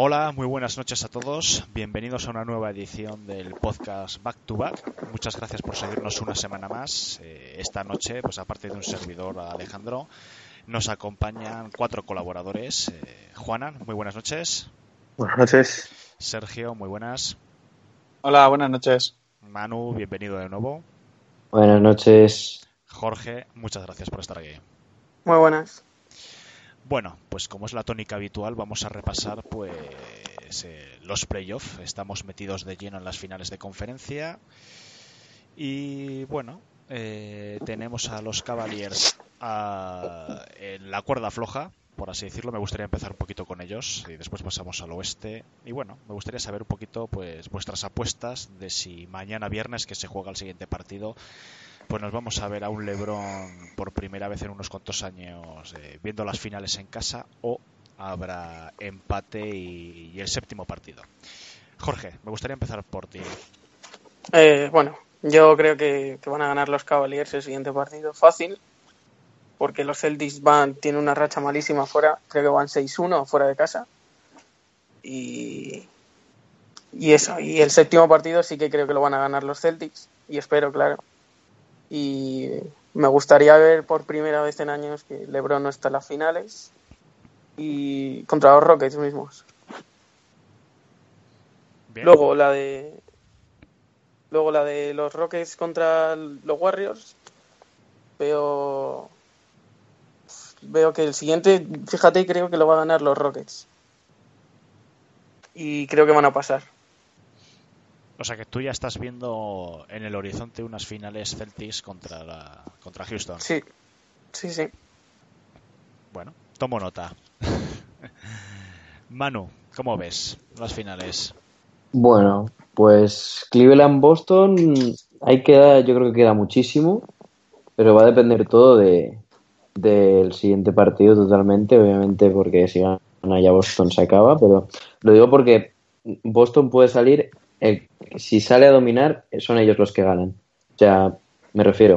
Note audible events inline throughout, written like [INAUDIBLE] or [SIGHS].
Hola, muy buenas noches a todos. Bienvenidos a una nueva edición del podcast Back to Back. Muchas gracias por seguirnos una semana más. Eh, esta noche, pues aparte de un servidor Alejandro, nos acompañan cuatro colaboradores. Eh, Juana, muy buenas noches. Buenas noches. Sergio, muy buenas. Hola, buenas noches. Manu, bienvenido de nuevo. Buenas noches. Jorge, muchas gracias por estar aquí. Muy buenas. Bueno, pues como es la tónica habitual, vamos a repasar pues eh, los playoffs. Estamos metidos de lleno en las finales de conferencia. Y bueno, eh, tenemos a los Cavaliers en la cuerda floja, por así decirlo. Me gustaría empezar un poquito con ellos y después pasamos al oeste. Y bueno, me gustaría saber un poquito pues vuestras apuestas de si mañana viernes que se juega el siguiente partido pues nos vamos a ver a un Lebron por primera vez en unos cuantos años eh, viendo las finales en casa o habrá empate y, el séptimo partido. Jorge, me gustaría empezar por ti. Eh, bueno, yo creo que, van a ganar los Cavaliers el siguiente partido fácil, porque los Celtics van tienen una racha malísima fuera, creo que van 6-1 fuera de casa. Y, y eso, y el séptimo partido sí que creo que lo van a ganar los Celtics, y espero, claro, y me gustaría ver por primera vez en años que LeBron no está en las finales y contra los Rockets mismos. Luego la de luego la de los Rockets contra los Warriors veo veo que el siguiente, fíjate, creo que lo va a ganar los Rockets. Y creo que van a pasar. O sea que tú ya estás viendo en el horizonte unas finales Celtics contra la, contra Houston. Sí, sí, sí. Bueno, tomo nota. [LAUGHS] Manu, ¿cómo ves las finales? Bueno, pues Cleveland-Boston, hay que yo creo que queda muchísimo, pero va a depender todo de del siguiente partido totalmente, obviamente porque si gana ya Boston se acaba, pero lo digo porque Boston puede salir si sale a dominar, son ellos los que ganan. O sea, me refiero.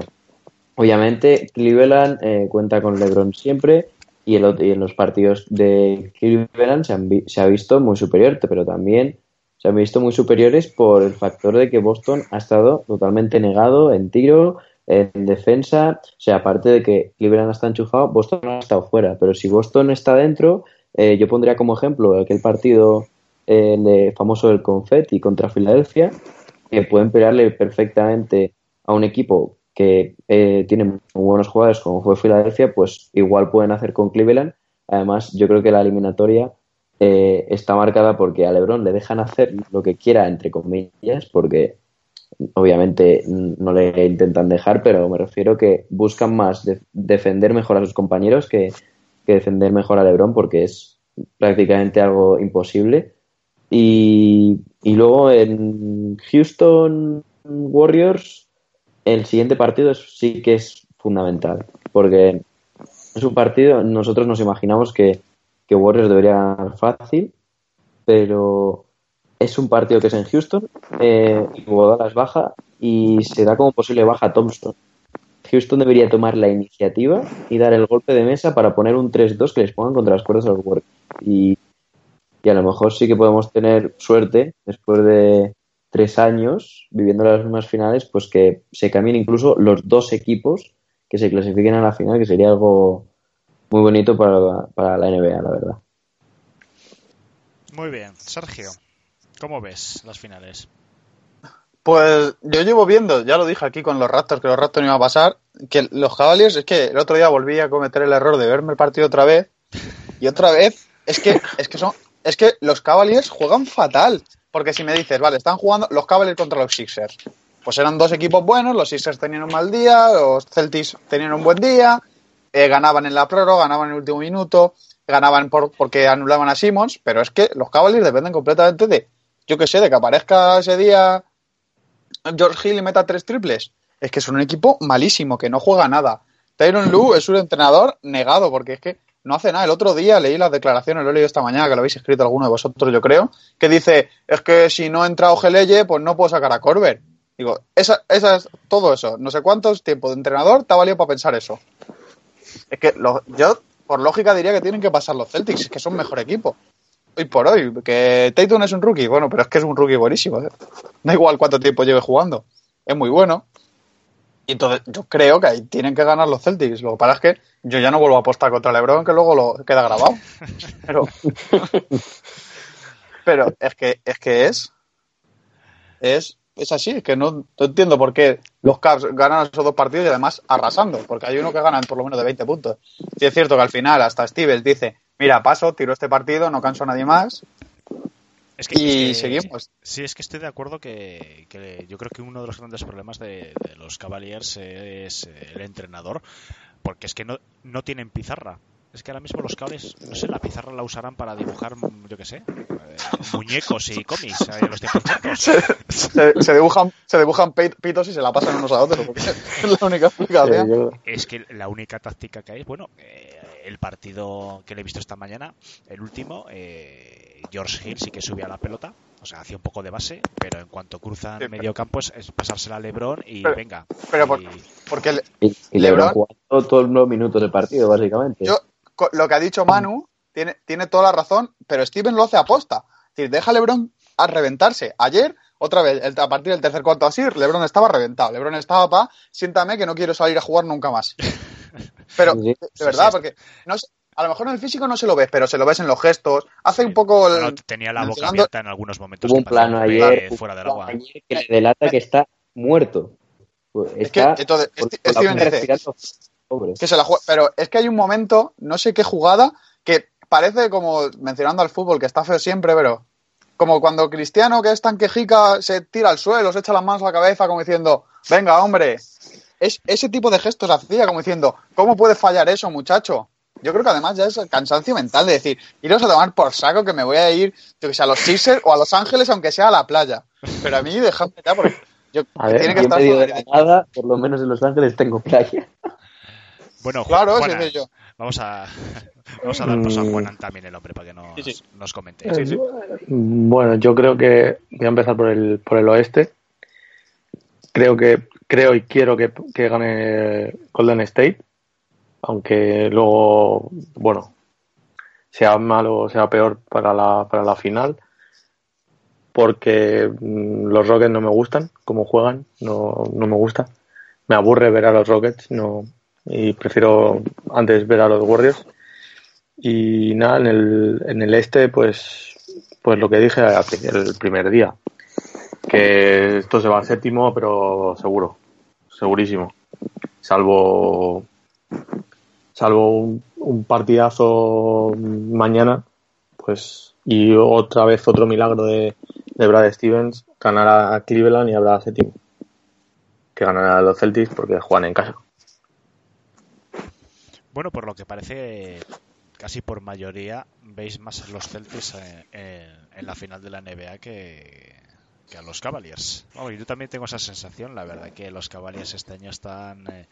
Obviamente, Cleveland eh, cuenta con LeBron siempre y, en los partidos de Cleveland se, se ha visto muy superior, pero también se han visto muy superiores por el factor de que Boston ha estado totalmente negado en tiro, en defensa. O sea, aparte de que Cleveland está enchufado, Boston ha estado fuera. Pero si Boston está dentro, eh, yo pondría como ejemplo aquel partido el famoso del confetti contra Filadelfia, que pueden pelearle perfectamente a un equipo que eh, tiene muy buenos jugadores como fue Filadelfia, pues igual pueden hacer con Cleveland. Además, yo creo que la eliminatoria eh, está marcada porque a LeBron le dejan hacer lo que quiera, entre comillas, porque obviamente no le intentan dejar, pero me refiero que buscan más defender mejor a sus compañeros que, que defender mejor a LeBron porque es prácticamente algo imposible y, luego en Houston Warriors, el siguiente partido sí que es fundamental, porque es un partido, nosotros nos imaginamos que, que Warriors debería ganar fácil, pero es un partido que es en Houston, eh, es baja y se da como posible baja Thompson. Houston debería tomar la iniciativa y dar el golpe de mesa para poner un 3-2 que les pongan contra las cuerdas a los Warriors. Y y a lo mejor sí que podemos tener suerte después de tres años viviendo las mismas finales, pues que se cambien incluso los dos equipos que se clasifiquen a la final, que sería algo muy bonito para, para la NBA, la verdad. Muy bien, Sergio, ¿cómo ves las finales? Pues yo llevo viendo, ya lo dije aquí con los Raptors, que los Raptors no iban a pasar, que los Cavaliers, es que el otro día volví a cometer el error de verme el partido otra vez, y otra vez, es que, es que son es que los Cavaliers juegan fatal. Porque si me dices, vale, están jugando los Cavaliers contra los Sixers. Pues eran dos equipos buenos, los Sixers tenían un mal día, los Celtics tenían un buen día, eh, ganaban en la prórroga, ganaban en el último minuto, ganaban por, porque anulaban a Simmons, pero es que los Cavaliers dependen completamente de, yo qué sé, de que aparezca ese día George Hill y meta tres triples. Es que es un equipo malísimo, que no juega nada. Tyron Lue es un entrenador negado, porque es que no hace nada. El otro día leí las declaraciones, lo he leído esta mañana, que lo habéis escrito alguno de vosotros, yo creo, que dice, es que si no entra Ogeleye, pues no puedo sacar a Corber. Digo, esa, esa es todo eso. No sé cuántos tiempo de entrenador te ha valido para pensar eso. Es que yo, por lógica, diría que tienen que pasar los Celtics, que son mejor equipo. hoy por hoy. Que Tatum es un rookie, bueno, pero es que es un rookie buenísimo. ¿eh? Da igual cuánto tiempo lleve jugando. Es muy bueno. Y entonces yo creo que ahí tienen que ganar los Celtics. Lo que pasa es que yo ya no vuelvo a apostar contra LeBron, que luego lo queda grabado. [LAUGHS] Pero, pero es que es que es es es así, es que no, no entiendo por qué los Cavs ganan esos dos partidos y además arrasando, porque hay uno que ganan por lo menos de 20 puntos. Sí es cierto que al final hasta Stevens dice, mira, paso, tiro este partido, no canso a nadie más Es que, y es que- seguimos. Sí, es que estoy de acuerdo que, que yo creo que uno de los grandes problemas de, de los Cavaliers es el entrenador, porque es que no, no tienen pizarra. Es que ahora mismo los cables, no sé, la pizarra la usarán para dibujar, yo qué sé, eh, muñecos y cómics eh, los. [LAUGHS] Se, se dibujan, se dibujan pitos y se la pasan unos a otros, porque [LAUGHS] es la única Sí, explicación. yo- Es que la única táctica que hay, bueno, eh, el partido que le he visto esta mañana, el último, eh, George Hill sí que subía la pelota, o sea, hacía un poco de base, pero en cuanto cruzan Sí, medio campo es, es pasársela a LeBron y Pero- venga. pero por- Y- Porque le- y, y LeBron LeBron- jugando todos los minutos del partido, básicamente. yo, co- lo que ha dicho Manu tiene, tiene toda la razón, pero Steven lo hace aposta. Es decir, deja a LeBron a reventarse. Ayer, otra vez, el- a partir del tercer cuarto así, LeBron estaba reventado. LeBron estaba pa, siéntame que no quiero salir a jugar nunca más. [LAUGHS] Pero, Sí, de, verdad, sí. porque no sé, a lo mejor en el físico no se lo ves, pero se lo ves en los gestos. Hace un poco el, bueno, tenía la boca mencionando- abierta en algunos momentos. Hubo un plano ayer, un fuera del agua. ayer que le delata que está muerto. Pues Es que, entonces, boca dice, respirando, pobre. que se la juega. Pero es que hay un momento, no sé qué jugada, que parece como, mencionando al fútbol, que está feo siempre, pero como cuando Cristiano, que es tan quejica, se tira al suelo, se echa las manos a la cabeza, como diciendo, venga, hombre. Es, ese tipo de gestos hacía, como diciendo, ¿cómo puede fallar eso, muchacho? Yo creo que además ya es el cansancio mental de decir, iros a tomar por saco que me voy a ir, yo que sé, a los Sixers o a Los Ángeles, aunque sea a la playa. Pero a mí, dejadme ya, porque yo, [LAUGHS] A ver, tiene que estar medio de fuera la nada, por lo menos en Los Ángeles tengo playa. Bueno, Claro, Juanan, sí, sí, yo. vamos a, [LAUGHS] vamos a dar paso a Mm. Juanan también el hombre para que nos, Sí, sí. nos comente. Bueno, yo creo que voy a empezar por el, por el oeste. Creo que creo y quiero que, que gane Golden State, aunque luego, bueno, sea malo o sea peor para la, para la final, porque mm, los Rockets no me gustan, como juegan, no, no me gusta. Me aburre ver a los Rockets, no, y prefiero antes ver a los Warriors. Y nada, en el, en el este, pues, pues lo que dije el primer día, que esto se va al séptimo, pero seguro, segurísimo. Salvo, salvo un, partidazo mañana, pues, y otra vez otro milagro de, de Brad Stevens, ganará a Cleveland y habrá séptimo. Que ganará a los Celtics porque juegan en casa. Bueno, por lo que parece, casi por mayoría, veis más a los Celtics en- en la final de la NBA que, que a los Cavaliers. Yo también tengo esa sensación, la verdad, que los Cavaliers este año están... eh,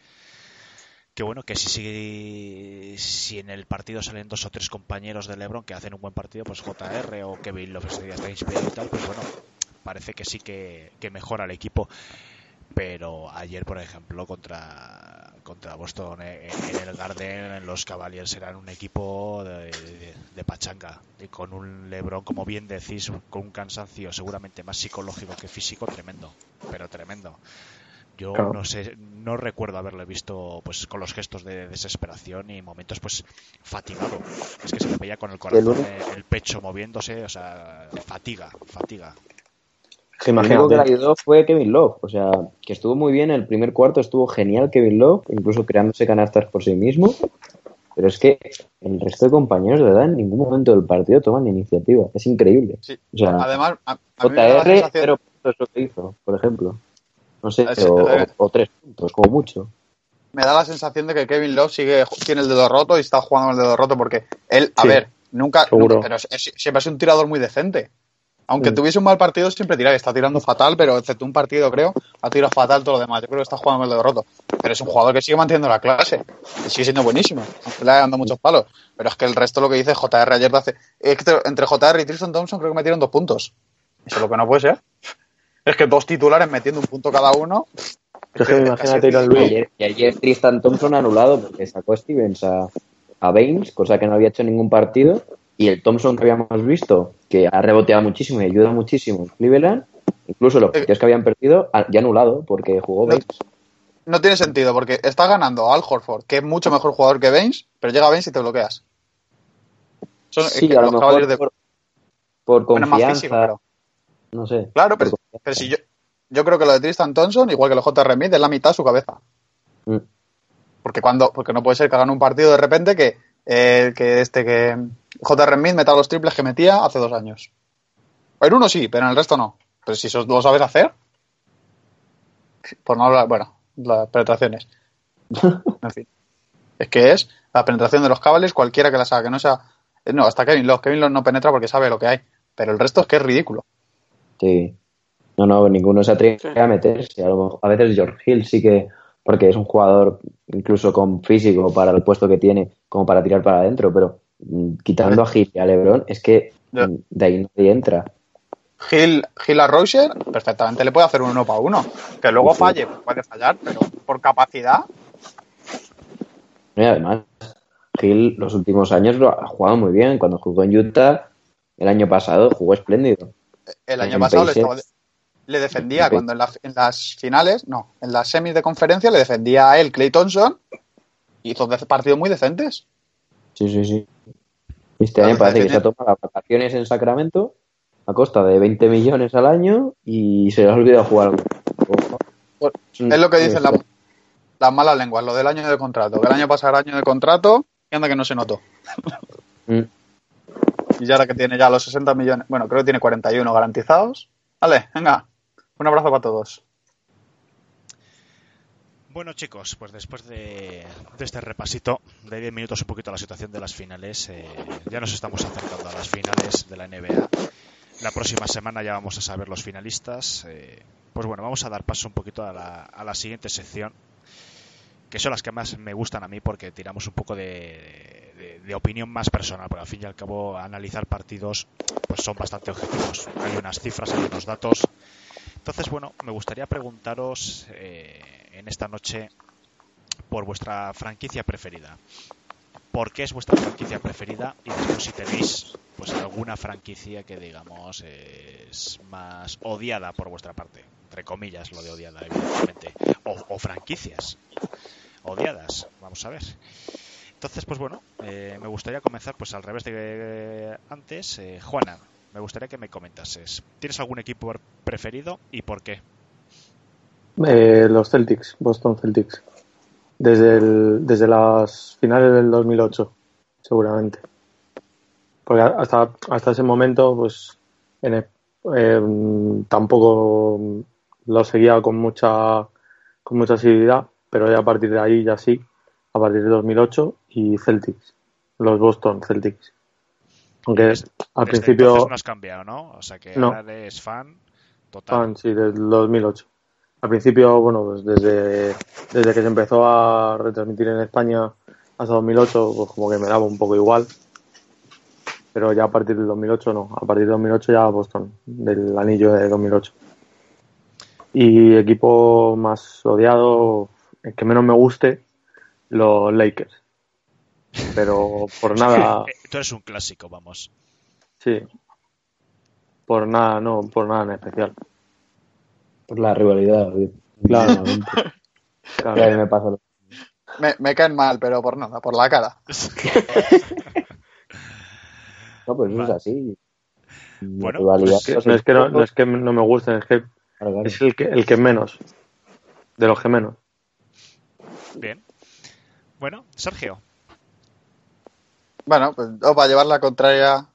que bueno, que si, si, si en el partido salen dos o tres compañeros de LeBron que hacen un buen partido, pues JR o Kevin Love día está inspirado y tal, pues bueno, parece que sí que, que mejora el equipo. Pero ayer, por ejemplo, contra, contra Boston eh, en el Garden, los Cavaliers eran un equipo de, de- de pachanga. Y con un LeBron, como bien decís, con un cansancio seguramente más psicológico que físico, tremendo. Pero tremendo. Yo Claro. no sé, no recuerdo haberle visto pues con los gestos de desesperación y momentos pues fatigado. Es que se le veía con el corazón, único- eh, el pecho moviéndose, o sea, fatiga, fatiga. Que El único que imagínate, ayudó fue Kevin Love. O sea, que estuvo muy bien. El primer cuarto estuvo genial Kevin Love, incluso creándose canastas por sí mismo. Pero es que el resto de compañeros de edad en ningún momento del partido toman iniciativa. Es increíble. Sí. O sea, Además, a, a la JR, sensación- cero puntos lo que hizo, por ejemplo. No sé, o, eh. o tres puntos, como mucho. me da la sensación de que Kevin Love sigue tiene el dedo roto y está jugando con el dedo roto porque él, a Sí, ver, nunca, seguro. nunca- pero es- es- siempre es un tirador muy decente. Aunque tuviese un mal partido, siempre tira, está tirando fatal, pero excepto un partido, creo, ha tirado fatal todo lo demás. Yo creo que está jugando el dedo roto. Pero es un jugador que sigue manteniendo la clase, y sigue siendo buenísimo, aunque le haya dado muchos palos. Pero es que el resto lo que dice JR ayer de hace. es que entre JR y Tristan Thompson creo que metieron dos puntos. Eso es lo que no puede ser. Es que dos titulares metiendo un punto cada uno. Es que imagínate ir al Y Luis. ayer, y ayer Tristan Thompson anulado porque sacó a Stevens a, a Baines, cosa que no había hecho en ningún partido. Y el Thompson que habíamos visto, que ha reboteado muchísimo y ayuda muchísimo en Cleveland, incluso los partidos que habían perdido, ha- ya anulado porque jugó Baines. no tiene sentido, porque está ganando Al Horford, que es mucho mejor jugador que Baines, pero llega Baines y te bloqueas. Son, es Sí, que a lo los mejor Cavaliers de- por, por bueno, es más confianza, físico, pero- no sé. Claro, pero, pero si yo, yo creo que lo de Tristan Thompson, igual que lo J.R. Smith, es la mitad de su cabeza. Mm. Porque cuando, porque no puede ser que hagan un partido de repente que, eh, que este que J.R. Smith meta los triples que metía hace dos años. En uno sí, pero en el resto no. Pero si eso lo sabes hacer, por no hablar, bueno, las penetraciones. [LAUGHS] En fin. Es que es la penetración de los cables, cualquiera que las haga, que no sea. No, hasta Kevin Love. Kevin Love no penetra porque sabe lo que hay. Pero el resto es que es ridículo. Sí. No, no, ninguno se atreve Sí. a meterse. A, lo mejor- a veces George Hill sí que, porque es un jugador incluso con físico para el puesto que tiene, como para tirar para adentro, pero quitando a Hill y a LeBron, es que mm, de ahí nadie entra. Gil, Gil a Roger perfectamente le puede hacer un uno para uno. Que luego falle, puede fallar, pero por capacidad. Y además, Hill los últimos años lo ha jugado muy bien. Cuando jugó en Utah, el año pasado jugó espléndido. El año En pasado le, Pacers. estaba- le defendía cuando en, la- en las finales, no, en las semis de conferencia le defendía a él, Clay Thompson. Hizo partidos muy decentes. Sí, sí, sí. Este Claro, año parece que se ha tomado vacaciones en Sacramento a costa de 20 millones al año y se le ha olvidado jugar. Pues, Es lo que dicen la- las malas lenguas, lo del año de contrato. Que el año pasado era año de contrato y anda que no se notó. Mm. Y ya ahora que tiene ya los 60 millones, bueno, creo que tiene 41 garantizados. Vale, venga, un abrazo para todos. Bueno chicos, pues después de, este repasito de 10 minutos un poquito a la situación de las finales, eh, ya nos estamos acercando a las finales de la NBA. La próxima semana ya vamos a saber los finalistas. eh, pues bueno, vamos a dar paso un poquito a la, siguiente sección, que son las que más me gustan a mí porque tiramos un poco de opinión más personal, porque al fin y al cabo analizar partidos pues son bastante objetivos. Hay unas cifras, hay unos datos. Entonces, bueno, me gustaría preguntaros eh, en esta noche por vuestra franquicia preferida. ¿Por qué es vuestra franquicia preferida? Y después si tenéis pues alguna franquicia que digamos es más odiada por vuestra parte. Entre comillas lo de odiada, evidentemente. O, franquicias odiadas. Vamos a ver. Entonces, pues bueno, eh, me gustaría comenzar pues al revés de antes. Eh, Juana, me gustaría que me comentases. ¿Tienes algún equipo preferido y por qué? Eh, los Celtics, Boston Celtics. Desde, el- desde las finales del 2008, seguramente. Porque hasta, hasta ese momento, pues, en el- eh, tampoco lo seguía con mucha, con mucha asiduidad, pero ya a partir de ahí, ya sí, a partir de 2008 y Celtics, los Boston Celtics. Aunque al Desde principio, no has cambiado, ¿no? O sea que No. ahora eres fan total. fan, sí, del 2008. Al principio, bueno, pues desde, desde que se empezó a retransmitir en España hasta 2008, pues como que me daba un poco igual. Pero ya a partir del 2008 no, a partir del 2008 ya Boston, del anillo de 2008. Y equipo más odiado, el que menos me guste, los Lakers. Pero por nada, [LAUGHS] Eh, Tú eres un clásico, vamos. sí. Por nada, no, por nada en especial. Por la rivalidad. [LAUGHS] Claro. Claro. Me pasa lo Me, me caen mal, pero por nada, por la cara. [LAUGHS] No, pues es Vale. así. Bueno, rivalidad, Es que- los no, es que no, es que no me gusten, es que claro, claro. es el que, el que menos. De los que menos. Bien. Bueno, Sergio. Bueno, pues yo para llevar la contraria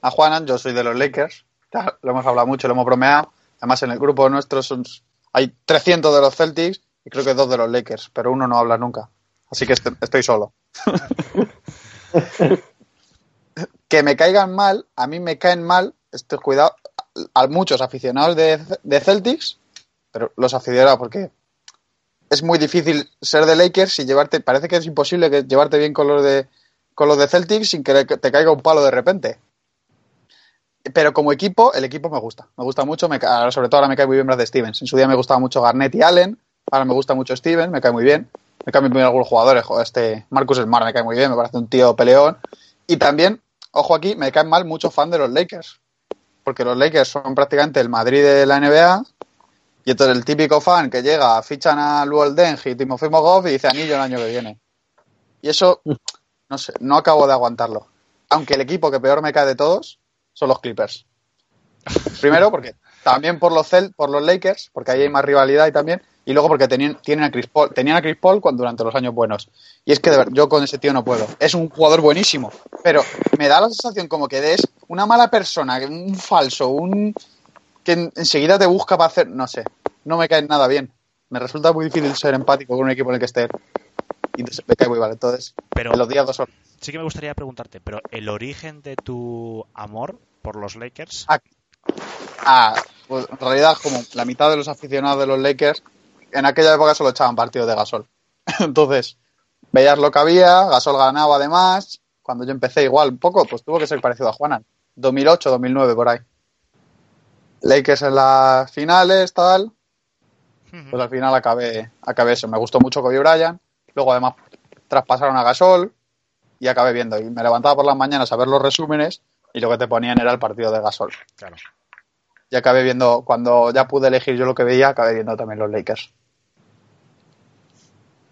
a Juanan, yo soy de los Lakers. Ya lo hemos hablado mucho, lo hemos bromeado. Además, en el grupo nuestro son, hay 300 de los Celtics y creo que dos de los Lakers, pero uno no habla nunca. Así que est- estoy solo. [LAUGHS] que me caigan mal, a mí me caen mal, estoy cuidado, a muchos aficionados de, de Celtics, pero los aficionados, porque es muy difícil ser de Lakers y llevarte, parece que es imposible que llevarte bien con los de con los de Celtics sin que te caiga un palo de repente. Pero como equipo, el equipo me gusta. Me gusta mucho, me sobre todo ahora me cae muy bien Brad Stevens. En su día me gustaba mucho Garnett y Allen, ahora me gusta mucho Stevens, me cae muy bien. Me caen muy bien algunos jugadores, joder, este Marcus Smart me cae muy bien, me parece un tío peleón. Y también ojo aquí, me caen mal muchos fans de los Lakers. Porque los Lakers son prácticamente el Madrid de la NBA. Y entonces el típico fan que llega, fichan a Luol Deng y Timofey Mogov y dice anillo el año que viene. Y eso, no sé, no acabo de aguantarlo. Aunque el equipo que peor me cae de todos son los Clippers. Primero porque también por los Cel, por los Lakers, porque ahí hay más rivalidad y también, y luego porque tenían, tienen a Chris Paul, tenían a Chris Paul cuando, durante los años buenos. Y es que de verdad, yo con ese tío no puedo. Es un jugador buenísimo, pero me da la sensación como que es una mala persona, un falso, un que en- enseguida te busca para hacer, no sé, no me cae nada bien. Me resulta muy difícil ser empático con un equipo en el que esté. Y entonces me cae muy mal. Entonces, Pero en los días dos horas. sí que me gustaría preguntarte, pero el origen de tu amor por los Lakers, Ah, Ah, pues en realidad como la mitad de los aficionados de los Lakers en aquella época solo echaban partidos de Gasol. [LAUGHS] Entonces, veías lo que había, Gasol ganaba además. Cuando yo empecé igual un poco, pues tuvo que ser parecido a Juanan. 2008, 2009 por ahí. Lakers en las finales, tal. Pues al final acabé, acabé eso. Me gustó mucho Kobe Bryant. Luego además traspasaron a Gasol y acabé viendo. Y me levantaba por las mañanas a ver los resúmenes y lo que te ponían era el partido de Gasol. claro. Y acabé viendo, cuando ya pude elegir yo lo que veía, acabé viendo también los Lakers.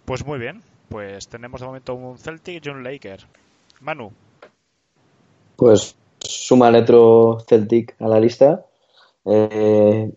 Pues muy bien, pues tenemos de momento un Celtic y un Laker. Manu, Pues suma otro Celtic a la lista. Eh,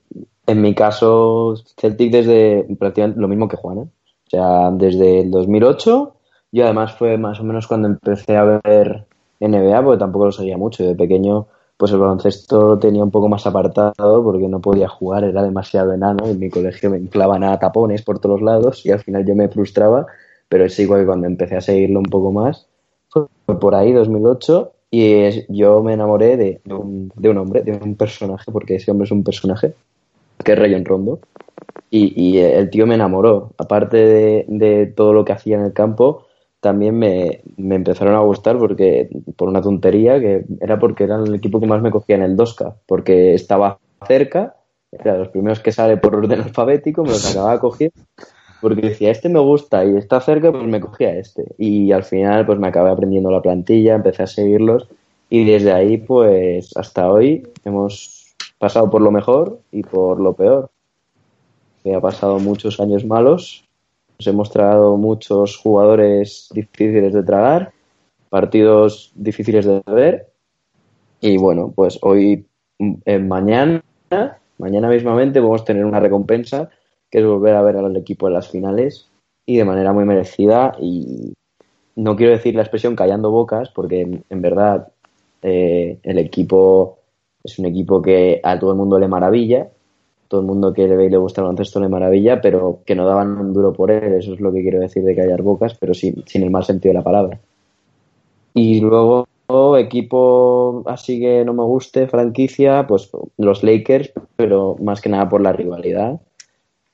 en mi caso, Celtic desde prácticamente lo mismo que Juan. ¿eh? O sea, desde el 2008 y además fue más o menos cuando empecé a ver NBA, porque tampoco lo sabía mucho. De pequeño, pues el baloncesto tenía un poco más apartado porque no podía jugar, era demasiado enano. En mi colegio me inflaban a tapones por todos lados y al final yo me frustraba. Pero es igual que cuando empecé a seguirlo un poco más, fue por ahí, 2008, y es- yo me enamoré de, de un, de un hombre, de un personaje, porque ese hombre es un personaje, que es Rayon Rondo. Y, y el tío me enamoró. Aparte de, de todo lo que hacía en el campo, también me, me empezaron a gustar porque por una tontería, que era porque era el equipo que más me cogía en el 2K, porque estaba cerca, era de los primeros que sale por orden alfabético, me los [LAUGHS] acababa cogiendo porque decía, este me gusta y está cerca, pues me cogía este. Y al final, pues me acabé aprendiendo la plantilla, empecé a seguirlos y desde ahí, pues hasta hoy hemos pasado por lo mejor y por lo peor. Que ha pasado muchos años malos, nos hemos tragado muchos jugadores difíciles de tragar, partidos difíciles de ver. Y bueno, pues hoy, eh, mañana, mañana mismamente vamos a tener una recompensa que es volver a ver al equipo en las finales y de manera muy merecida. Y no quiero decir la expresión callando bocas porque en, verdad eh, el equipo es un equipo que a todo el mundo le maravilla todo el mundo que le ve y le gusta el baloncesto le maravilla pero que no daban duro por él eso es lo que quiero decir de callar bocas pero sin, sin el mal sentido de la palabra. Y luego equipo así que no me guste franquicia pues los Lakers pero más que nada por la rivalidad.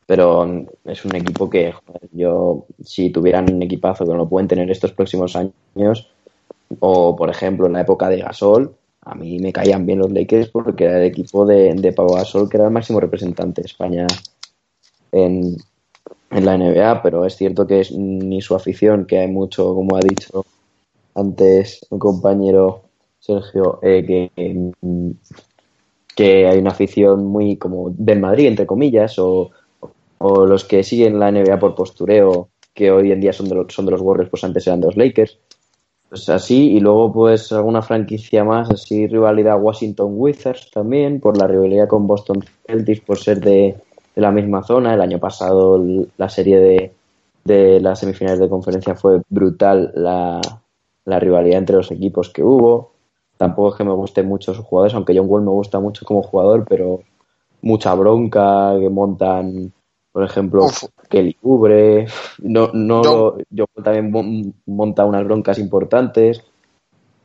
Pero es un equipo que joder, yo, si tuvieran un equipazo que no lo pueden tener estos próximos años, o por ejemplo en la época de Gasol, a mí me caían bien los Lakers porque era el equipo de, de Pau que era el máximo representante de España en, en la NBA, pero es cierto que es ni su afición, que hay mucho, como ha dicho antes un compañero Sergio, eh, que, que hay una afición muy como del Madrid, entre comillas, o o los que siguen la NBA por postureo, que hoy en día son de los, son de los Warriors, pues antes eran de los Lakers. Pues así, y luego pues alguna franquicia más, así rivalidad Washington Wizards también, por la rivalidad con Boston Celtics, por ser de, de la misma zona. El año pasado la serie de, de las semifinales de conferencia fue brutal la, la rivalidad entre los equipos que hubo. Tampoco es que me gusten mucho sus jugadores, aunque John Wall me gusta mucho como jugador, pero mucha bronca que montan por ejemplo, Uf. Kelly Ubre, no, no, Yo- yo también mon- monta unas broncas importantes.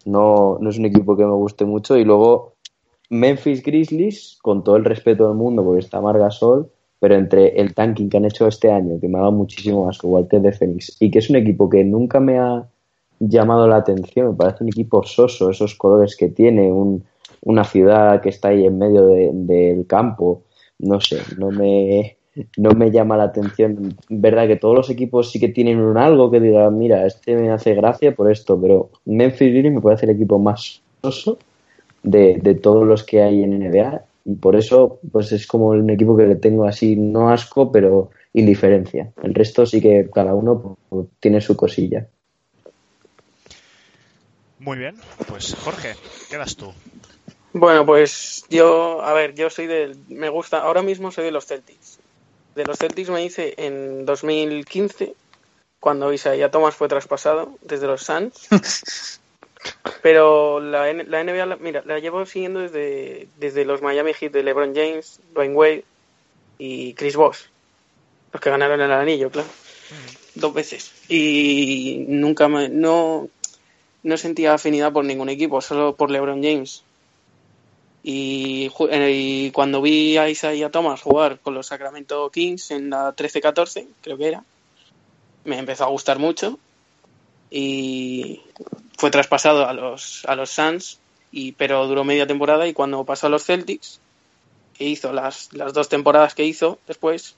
No, no es un equipo que me guste mucho. Y luego Memphis Grizzlies, con todo el respeto del mundo, porque está Margasol, pero entre el tanking que han hecho este año, que me ha dado muchísimo más que Walter de Phoenix, y que es un equipo que nunca me ha llamado la atención, me parece un equipo soso, esos colores que tiene, un- una ciudad que está ahí en medio de- del campo, no sé, no me, no me llama la atención. Verdad que todos los equipos sí que tienen un algo que diga, mira, este me hace gracia por esto, pero Memphis Grizzlies me parece el equipo más de, de todos los que hay en NBA y por eso pues es como un equipo que le tengo así no asco pero indiferencia. El resto sí que cada uno pues, tiene su cosilla. Muy bien pues Jorge quedas tú bueno pues yo a ver yo soy del me gusta ahora mismo soy de los Celtics de los Celtics me hice en 2015 cuando Isaiah Thomas fue traspasado desde los Suns [LAUGHS] Pero la, la NBA, mira, la llevo siguiendo desde, desde los Miami Heat de LeBron James, Dwayne Wade y Chris Bosh. Los que ganaron el anillo, claro. Dos veces. Y nunca me, no, no sentía afinidad por ningún equipo, solo por LeBron James. Y, cuando vi a Isaiah Thomas jugar con los Sacramento Kings en la 13-14, creo que era, me empezó a gustar mucho y fue traspasado a los, a los Suns, y, pero duró media temporada y cuando pasó a los Celtics, que hizo las, las dos temporadas que hizo después,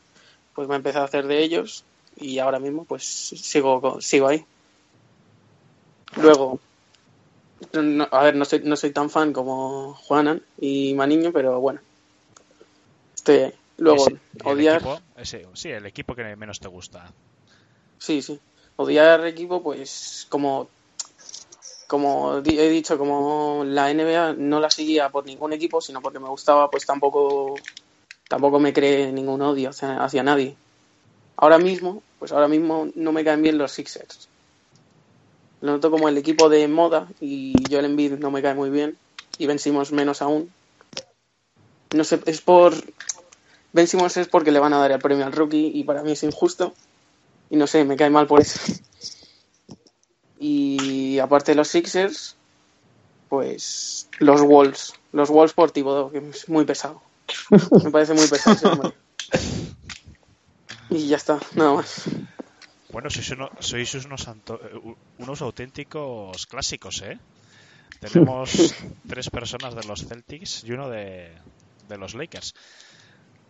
pues me empecé a hacer de ellos y ahora mismo pues sigo, sigo ahí. Luego, a ver, no soy, no soy tan fan como Juanan y Maniño, pero bueno, estoy Luego, odiar... sí, el equipo que menos te gusta. Sí, sí odiar equipo, pues como, como he dicho, como la NBA no la seguía por ningún equipo, sino porque me gustaba, pues tampoco, tampoco me cree ningún odio hacia, nadie. Ahora mismo, pues ahora mismo no me caen bien los Sixers. Lo noto como el equipo de moda y yo el Embiid no me cae muy bien y vencimos menos aún. No sé, es por... Vencimos es porque le van a dar el premio al rookie y para mí es injusto y no sé, me cae mal por eso. [LAUGHS] Y aparte de los Sixers, pues los Wolves. Los Wolves por Thibodeau, que es muy pesado. Me parece muy pesado ese hombre. [LAUGHS] Y ya está, nada más. Bueno, sois, uno, sois unos, unos auténticos clásicos, ¿eh? Tenemos [LAUGHS] tres personas de los Celtics y uno de, de los Lakers.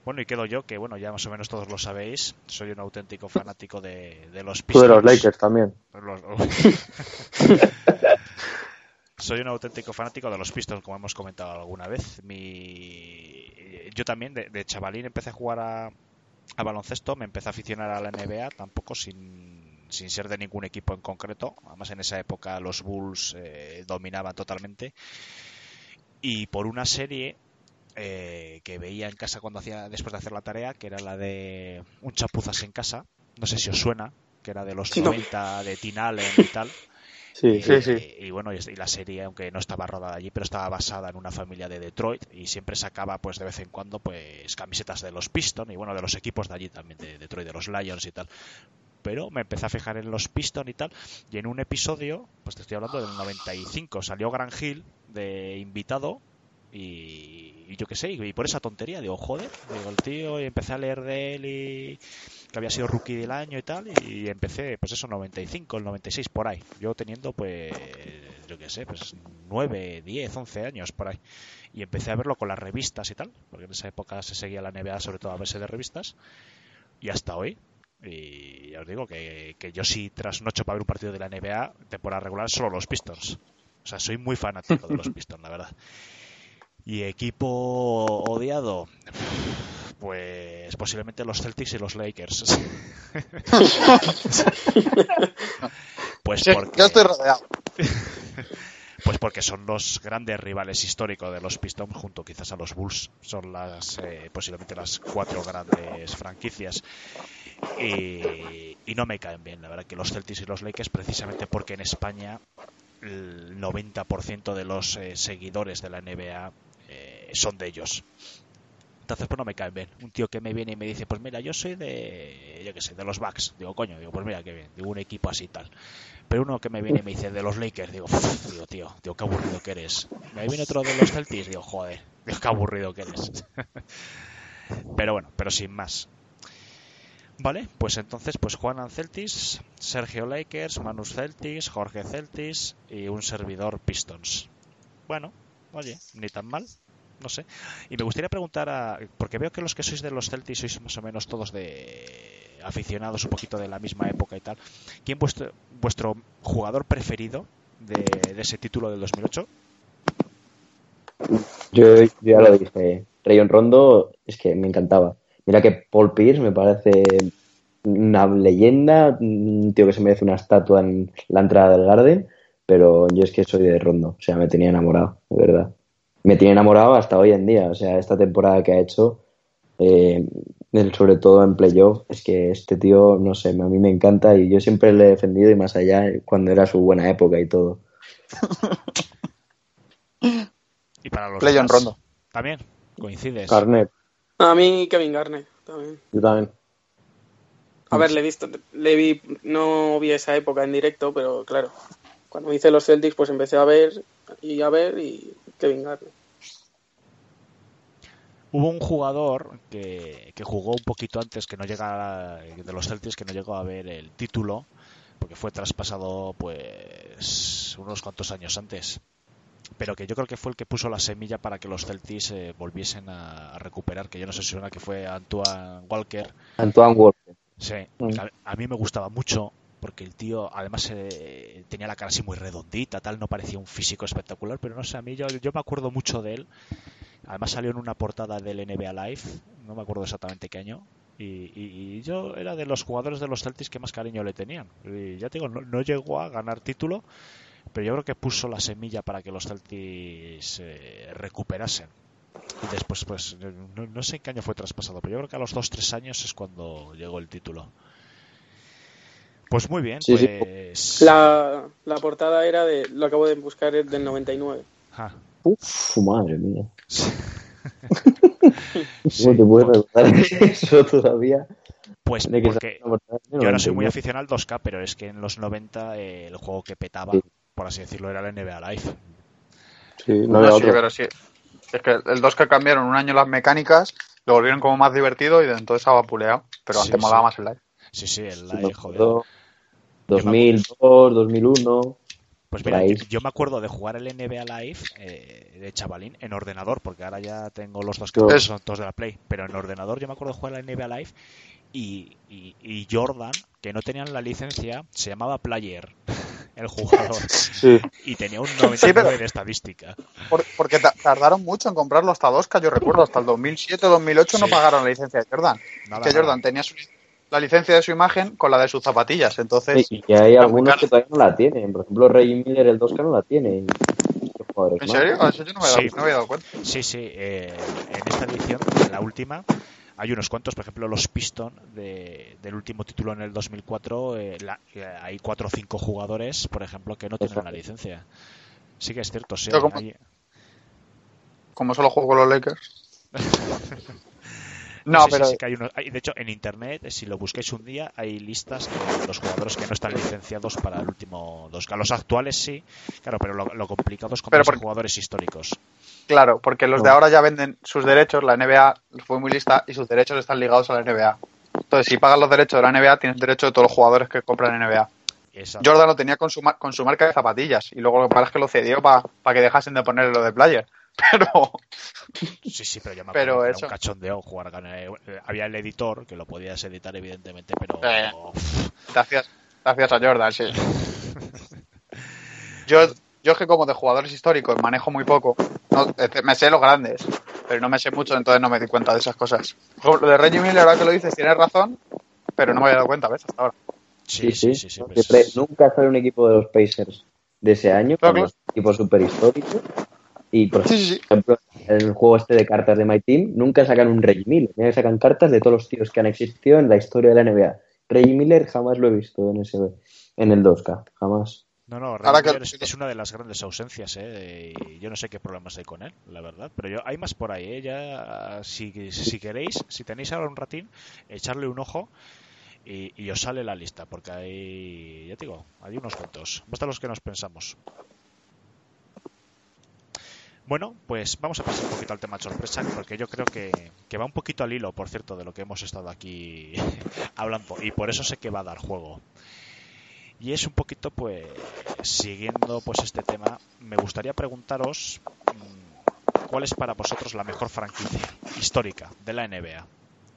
Bueno, y quedo yo, que bueno, ya más o menos todos lo sabéis, soy un auténtico fanático de, los Pistons. Tú de los Lakers también. [LAUGHS] soy un auténtico fanático de los Pistons, como hemos comentado alguna vez. Mi... Yo también, de, chavalín, empecé a jugar a, baloncesto, me empecé a aficionar a la NBA, tampoco sin, sin ser de ningún equipo en concreto. Además, en esa época los Bulls eh, dominaban totalmente. Y por una serie eh, que veía en casa cuando hacía después de hacer la tarea, que era la de un chapuzas en casa, no sé si os suena, que era de los 90 de Tinal y tal. Sí, y, sí, sí. Y, bueno, y, la serie, aunque no estaba rodada allí, pero estaba basada en una familia de Detroit y siempre sacaba, pues de vez en cuando, pues camisetas de los Pistons y bueno, de los equipos de allí también, de Detroit, de los Lions y tal. Pero me empecé a fijar en los Pistons y tal. Y en un episodio, pues te estoy hablando del 95, salió Gran Hill de invitado y, yo qué sé, y por esa tontería, digo, joder, digo, el tío, y empecé a leer de él y que había sido rookie del año y tal, y empecé, pues eso, 95, el 96 por ahí. Yo teniendo, pues, yo qué sé, pues 9, 10, 11 años por ahí. Y empecé a verlo con las revistas y tal, porque en esa época se seguía la NBA sobre todo a base de revistas, y hasta hoy. Y ya os digo que, que yo sí trasnocho para ver un partido de la NBA, temporada regular, solo los Pistons. O sea, soy muy fanático de los [LAUGHS] Pistons, la verdad. Y equipo odiado, pues posiblemente los Celtics y los Lakers. [LAUGHS] pues porque... Estoy rodeado. [LAUGHS] Pues porque son los grandes rivales históricos de los Pistons, junto quizás a los Bulls. Son las eh, posiblemente las cuatro grandes franquicias. Y, y, no me caen bien, la verdad, que los Celtics y los Lakers, precisamente porque en España el 90% de los eh, seguidores de la NBA son de ellos. Entonces, pues no me cae bien. Un tío que me viene y me dice, pues mira, yo soy de, yo qué sé, de los Bucks. Digo, coño, digo, pues mira, qué bien, digo, un equipo así tal. Pero uno que me viene y me dice, de los Lakers, digo, digo, tío, digo, qué aburrido que eres. Me viene otro de los Celtics, digo, joder, digo, qué aburrido que eres. [LAUGHS] pero bueno, pero sin más. Vale, pues entonces, pues Juan Celtics, Sergio Lakers, Manus Celtics, Jorge Celtics y un servidor Pistons. Bueno, oye, ni tan mal no sé. Y me gustaría preguntar, a, porque veo que los que sois de los Celtics sois más o menos todos de aficionados un poquito de la misma época y tal. ¿Quién vuestro, vuestro jugador preferido de, ese título del 2008? Yo, yo ya lo dije. Rayon Rondo es que me encantaba. Mira que Paul Pierce me parece una leyenda, un tío que se merece una estatua en la entrada del Garden, pero yo es que soy de Rondo, o sea, me tenía enamorado, de verdad. Me tiene enamorado hasta hoy en día, o sea, esta temporada que ha hecho, eh, sobre todo en playoff, es que este tío, no sé, a mí me encanta y yo siempre le he defendido y más allá eh, cuando era su buena época y todo. Y para los Play demás, Rondo. También, coincides. Garnett, A mí Kevin Garnett también. yo también. A ver, le he visto, le vi, no vi esa época en directo, pero claro, cuando hice los Celtics, pues empecé a ver y a ver y Kevin Garnett. Hubo un jugador que, que jugó un poquito antes que no llegara de los Celtics que no llegó a ver el título porque fue traspasado pues unos cuantos años antes pero que yo creo que fue el que puso la semilla para que los Celtics eh, volviesen a, a recuperar que yo no sé si suena que fue Antoine Walker Antoine Walker. Sí, Mm. a, a mí me gustaba mucho porque el tío además eh, tenía la cara así muy redondita, tal, no parecía un físico espectacular, pero no sé, a mí yo, yo me acuerdo mucho de él. Además salió en una portada del NBA Live, no me acuerdo exactamente qué año, y, yo era de los jugadores de los Celtics que más cariño le tenían. Y ya te digo, no, no llegó a ganar título, pero yo creo que puso la semilla para que los Celtics eh, recuperasen. Y después, pues, no, no sé en qué año fue traspasado, pero yo creo que a los 2-3 años es cuando llegó el título. Pues muy bien, Sí, sí. pues... La, la portada era de, lo acabo de buscar, es del 99. Ja. Uf, madre mía. Sí, [LAUGHS] ¿Cómo te puedes pues- recordar [LAUGHS] eso todavía? Pues porque yo ahora soy muy 99. aficionado al 2K, pero es que en los 90 eh, el juego que petaba, Sí. por así decirlo, era el NBA Live. Sí, no No, había sí, otro. pero sí. Es que el 2 que cambiaron un año las mecánicas, lo volvieron como más divertido y de entonces ha vapuleado. Pero Sí, antes molaba sí. más el live. Sí, sí, el Sí, Live, joder. Acuerdo. 2002, 2001. Pues mira, yo, yo me acuerdo de jugar el NBA Live eh, de chavalín en ordenador, porque ahora ya tengo los dos que son todos de la Play, pero en ordenador yo me acuerdo de jugar el NBA Live y, y- y Jordan, que no tenían la licencia, se llamaba Player, [LAUGHS] el jugador, Sí, y tenía un 99 pero- de estadística. Por- porque ta- tardaron mucho en comprarlo hasta 2K, yo recuerdo, hasta el 2007-2008 no Sí. pagaron la licencia de Jordan. Nada, que nada. Jordan tenía su- la licencia de su imagen con la de sus zapatillas, entonces... Y y hay algunos que todavía no la tienen. Por ejemplo, Reggie Miller, el 2K, no la tiene. ¿En serio? Ah, Eso yo no me, Sí. no me había dado cuenta. Sí, sí, eh, en esta edición, en la última, hay unos cuantos, por ejemplo, los Piston de- del último título en el 2004, eh, la- eh, hay cuatro o cinco jugadores, por ejemplo, que no tienen Exacto. la licencia. Sí que es cierto, sí. Como- hay- Como solo juego con los Lakers. [LAUGHS] No, sí, pero sí que hay de hecho, en internet, si lo busquéis un día, hay listas de los jugadores que no están licenciados para el último 2K. Los actuales sí, claro, pero lo, lo complicado es conseguir porque- jugadores históricos. claro, porque los de ahora ya venden sus derechos, la NBA fue muy lista y sus derechos están ligados a la NBA. Entonces, si pagas los derechos de la NBA, tienes derecho de todos los jugadores que compran NBA. Exacto. Jordan lo tenía con su, con su marca de zapatillas y luego lo que pasa es que lo cedió para que dejasen de ponerle lo de player. [LAUGHS] Pero, Sí, sí, pero yo me Pero acuerdo era eso- un cachondeo jugar con eh, había el editor que lo podías editar evidentemente, pero Eh. uf, gracias, gracias a Jordan, sí. [LAUGHS] Yo, yo es que como de jugadores históricos manejo muy poco. No, eh, me sé los grandes, pero no me sé mucho, entonces no me di cuenta de esas cosas. Lo de Reggie Miller, ahora que lo dices, tienes razón, pero no me había dado cuenta, ¿ves? Hasta ahora. sí, sí, sí, sí, pues- nunca sale un equipo de los Pacers de ese año, Claro, cuando es un equipo súper histórico. Y, por Sí, sí, sí. ejemplo, en el juego este de cartas de My Team, nunca sacan un Reggie Miller. Siempre sacan cartas de todos los tíos que han existido en la historia de la NBA. Reggie Miller jamás lo he visto en ese en el 2K, jamás. No, no, Ahora que- es, es una de las grandes ausencias, ¿eh? Y yo no sé qué problemas hay con él, la verdad. Pero yo, hay más por ahí, ¿eh? Ya, si, si queréis, si tenéis ahora un ratín, echarle un ojo y, y os sale la lista, porque hay, ya te digo, hay unos cuantos, de los que nos pensamos. Bueno, pues vamos a pasar un poquito al tema sorpresa, porque yo creo que, que va un poquito al hilo, por cierto, de lo que hemos estado aquí [LAUGHS] hablando, y por eso sé que va a dar juego. Y es un poquito, pues, siguiendo pues este tema, me gustaría preguntaros mm, cuál es para vosotros la mejor franquicia histórica de la NBA.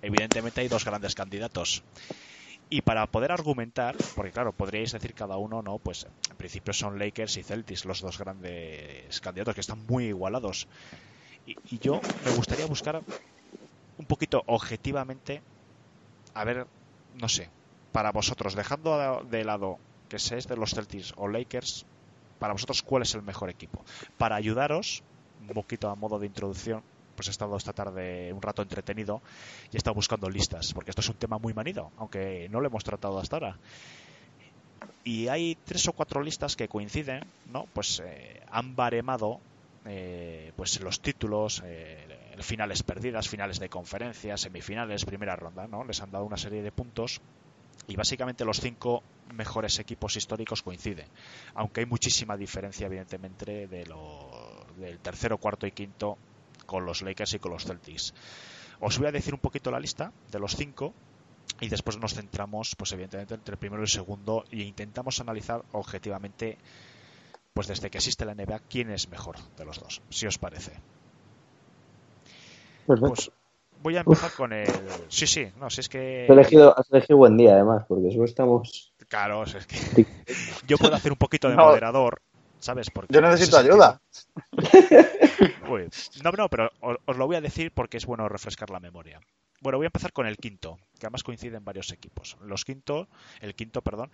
Evidentemente hay dos grandes candidatos. Y para poder argumentar, porque claro, podríais decir cada uno, no, pues en principio son Lakers y Celtics los dos grandes candidatos que están muy igualados. Y, y yo me gustaría buscar un poquito objetivamente, a ver, no sé, para vosotros, dejando de lado que seáis de los Celtics o Lakers, para vosotros, ¿cuál es el mejor equipo? Para ayudaros, un poquito a modo de introducción, pues he estado esta tarde un rato entretenido y he estado buscando listas, porque esto es un tema muy manido, aunque no lo hemos tratado hasta ahora. Y hay tres o cuatro listas que coinciden, ¿no? Pues eh, han baremado eh, pues los títulos, eh, finales perdidas, finales de conferencia, semifinales, primera ronda, ¿no? Les han dado una serie de puntos y básicamente los cinco mejores equipos históricos coinciden, aunque hay muchísima diferencia evidentemente de lo, del tercero, cuarto y quinto con los Lakers y con los Celtics. Os voy a decir un poquito la lista de los cinco y después nos centramos, pues evidentemente, entre el primero y el segundo e intentamos analizar objetivamente, pues desde que existe la NBA, quién es mejor de los dos, si os parece. Pues voy a empezar con el. Sí, sí, no, si es que. Has elegido, has elegido buen día, además, porque eso estamos. Claro, es que. [LAUGHS] Yo puedo hacer un poquito de moderador, ¿sabes? Porque Yo necesito ayuda. [LAUGHS] Uy, no, no, pero os, os lo voy a decir porque es bueno refrescar la memoria. Bueno, voy a empezar con el quinto, que además coinciden varios equipos. Los quinto, el quinto, perdón,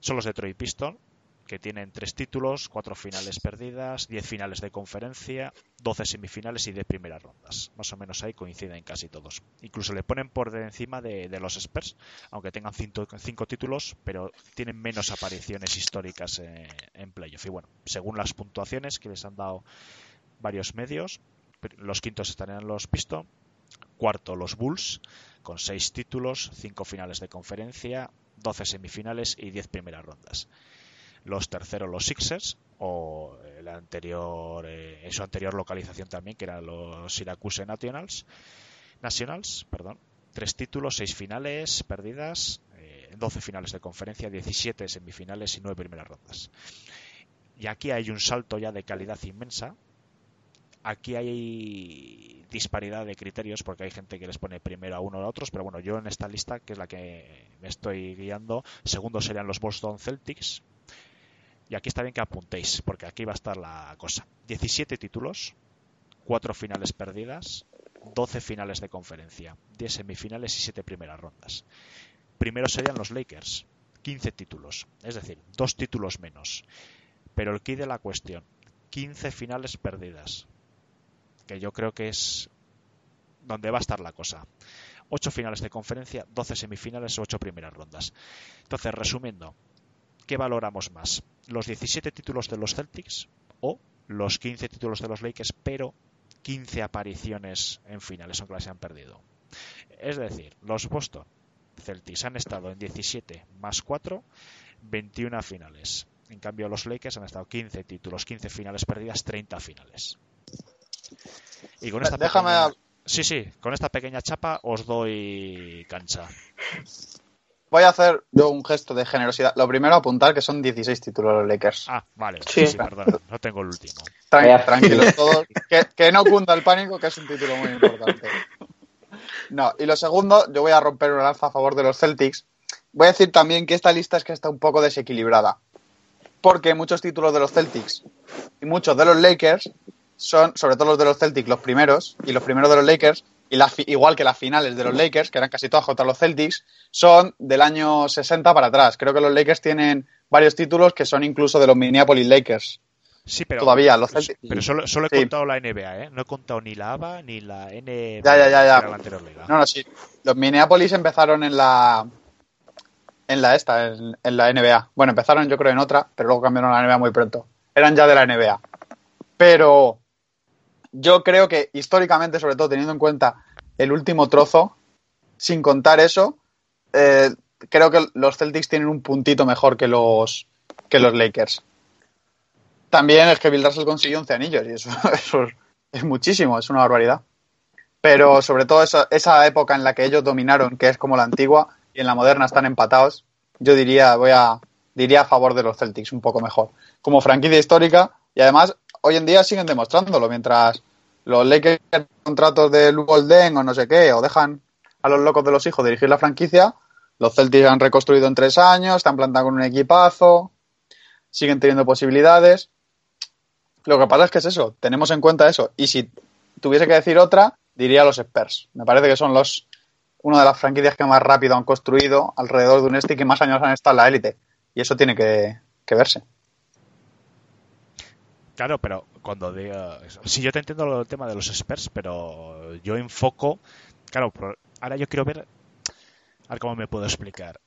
son los Detroit Pistons, que tienen tres títulos, cuatro finales perdidas, diez finales de conferencia, doce semifinales y de primeras rondas. Más o menos ahí coinciden casi todos. Incluso le ponen por encima de, los Spurs, aunque tengan cinco, cinco, títulos, pero tienen menos apariciones históricas en, en playoff. Y bueno, según las puntuaciones que les han dado varios medios, los quintos estarían los Pistons, cuarto los Bulls, con seis títulos, cinco finales de conferencia, doce semifinales y diez primeras rondas los terceros los Sixers o el anterior eh, en su anterior localización también que eran los Syracuse Nationals Nationals perdón tres títulos seis finales perdidas eh, 12 finales de conferencia 17 semifinales y nueve primeras rondas. Y aquí hay un salto ya de calidad inmensa. Aquí hay disparidad de criterios porque hay gente que les pone primero a uno a otros, pero bueno, yo en esta lista, que es la que me estoy guiando, segundo serían los Boston Celtics, y aquí está bien que apuntéis, porque aquí va a estar la cosa. 17 títulos, 4 finales perdidas, 12 finales de conferencia, 10 semifinales y 7 primeras rondas. Primero serían los Lakers, 15 títulos, es decir, 2 títulos menos. Pero el key de la cuestión, 15 finales perdidas, que yo creo que es donde va a estar la cosa. 8 finales de conferencia, 12 semifinales, 8 primeras rondas. Entonces, resumiendo, ¿qué valoramos más? ¿Los 17 títulos de los Celtics o los 15 títulos de los Lakers, pero 15 apariciones en finales, aunque las han perdido? Es decir, los Boston Celtics han estado en 17 más 4, 21 finales. En cambio, los Lakers han estado 15 títulos, 15 finales perdidas, 30 finales. Y con esta Déjame. pequeña... Sí, sí, con esta pequeña chapa os doy cancha. Voy a hacer yo un gesto de generosidad. Lo primero, apuntar que son 16 títulos los Lakers. Ah, vale. Sí. Sí, perdón. No tengo el último. Tran- tranquilos todos. Que, que no cunda el pánico, que es un título muy importante. No, y lo segundo, yo voy a romper una lanza a favor de los Celtics. Voy a decir también que esta lista es que está un poco desequilibrada. Porque muchos títulos de los Celtics y muchos de los Lakers son, sobre todo los de los Celtics, los primeros, y los primeros de los Lakers, y fi- igual que las finales de los Lakers, que eran casi todas contra los Celtics, son del año 60 para atrás. Creo que los Lakers tienen varios títulos que son incluso de los Minneapolis Lakers. Sí, pero Todavía, los Celtics. Pero solo, solo he Sí. contado la NBA, ¿eh? No he contado ni la ABA ni la NBA. Ya, ya, ya, ya. la anterior liga. No, no, sí. Los Minneapolis empezaron en la. En la esta, en, en la NBA. Bueno, empezaron yo creo en otra, pero luego cambiaron a la NBA muy pronto. Eran ya de la NBA. Pero yo creo que históricamente, sobre todo teniendo en cuenta el último trozo, sin contar eso, eh, creo que los Celtics tienen un puntito mejor que los, que los Lakers. También es que Bill Russell consiguió 11 anillos y eso, [LAUGHS] es, es muchísimo, es una barbaridad. Pero sobre todo esa, esa época en la que ellos dominaron, que es como la antigua, y en la moderna están empatados, yo diría, voy a, diría a favor de los Celtics, un poco mejor. Como franquicia histórica, y además hoy en día siguen demostrándolo, mientras los Lakers contratos de Lou o no sé qué, o dejan a los locos de los hijos dirigir la franquicia, Los Celtics han reconstruido en tres años, están plantando con un equipazo, siguen teniendo posibilidades. Lo que pasa es que es eso, tenemos en cuenta eso. Y si tuviese que decir otra, diría los Spurs. Me parece que son los una de las franquicias que más rápido han construido alrededor de un este y que más años han estado en la élite. Y eso tiene que, que verse. Claro, pero cuando diga... Sí, yo te entiendo el tema de los Spurs, pero yo enfoco... Claro, ahora yo quiero ver... A cómo me puedo explicar.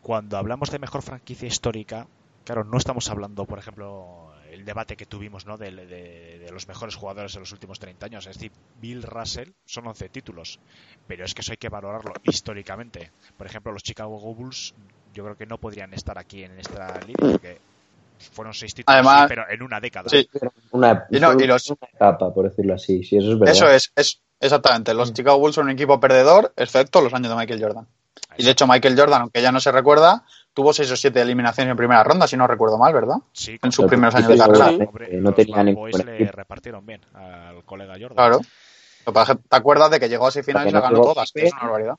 Cuando hablamos de mejor franquicia histórica, claro, no estamos hablando, por ejemplo, el debate que tuvimos ¿no? de, de, los mejores jugadores de los últimos 30 años. Es decir, Bill Russell son 11 títulos, pero es que eso hay que valorarlo históricamente. Por ejemplo, los Chicago Bulls yo creo que no podrían estar aquí en esta línea porque fueron seis títulos, Además, pero en una década. Sí. Una, Y no, y los- una etapa, por decirlo así. Sí, eso es verdad. Eso es, es exactamente. Los Chicago Bulls son un equipo perdedor, excepto los años de Michael Jordan. Y de hecho, Michael Jordan, aunque ya no se recuerda, tuvo seis o siete eliminaciones en primera ronda, si no recuerdo mal, ¿verdad? Sí, En sus primeros sí, años de sí, carrera. sí. Hombre, no los tenía Bad ningún Boys le repartieron bien al colega Jordan. Claro. Que que ¿Te acuerdas de que llegó a semifinales y Hasta la que no ganó todas? Que Pippen. es una barbaridad.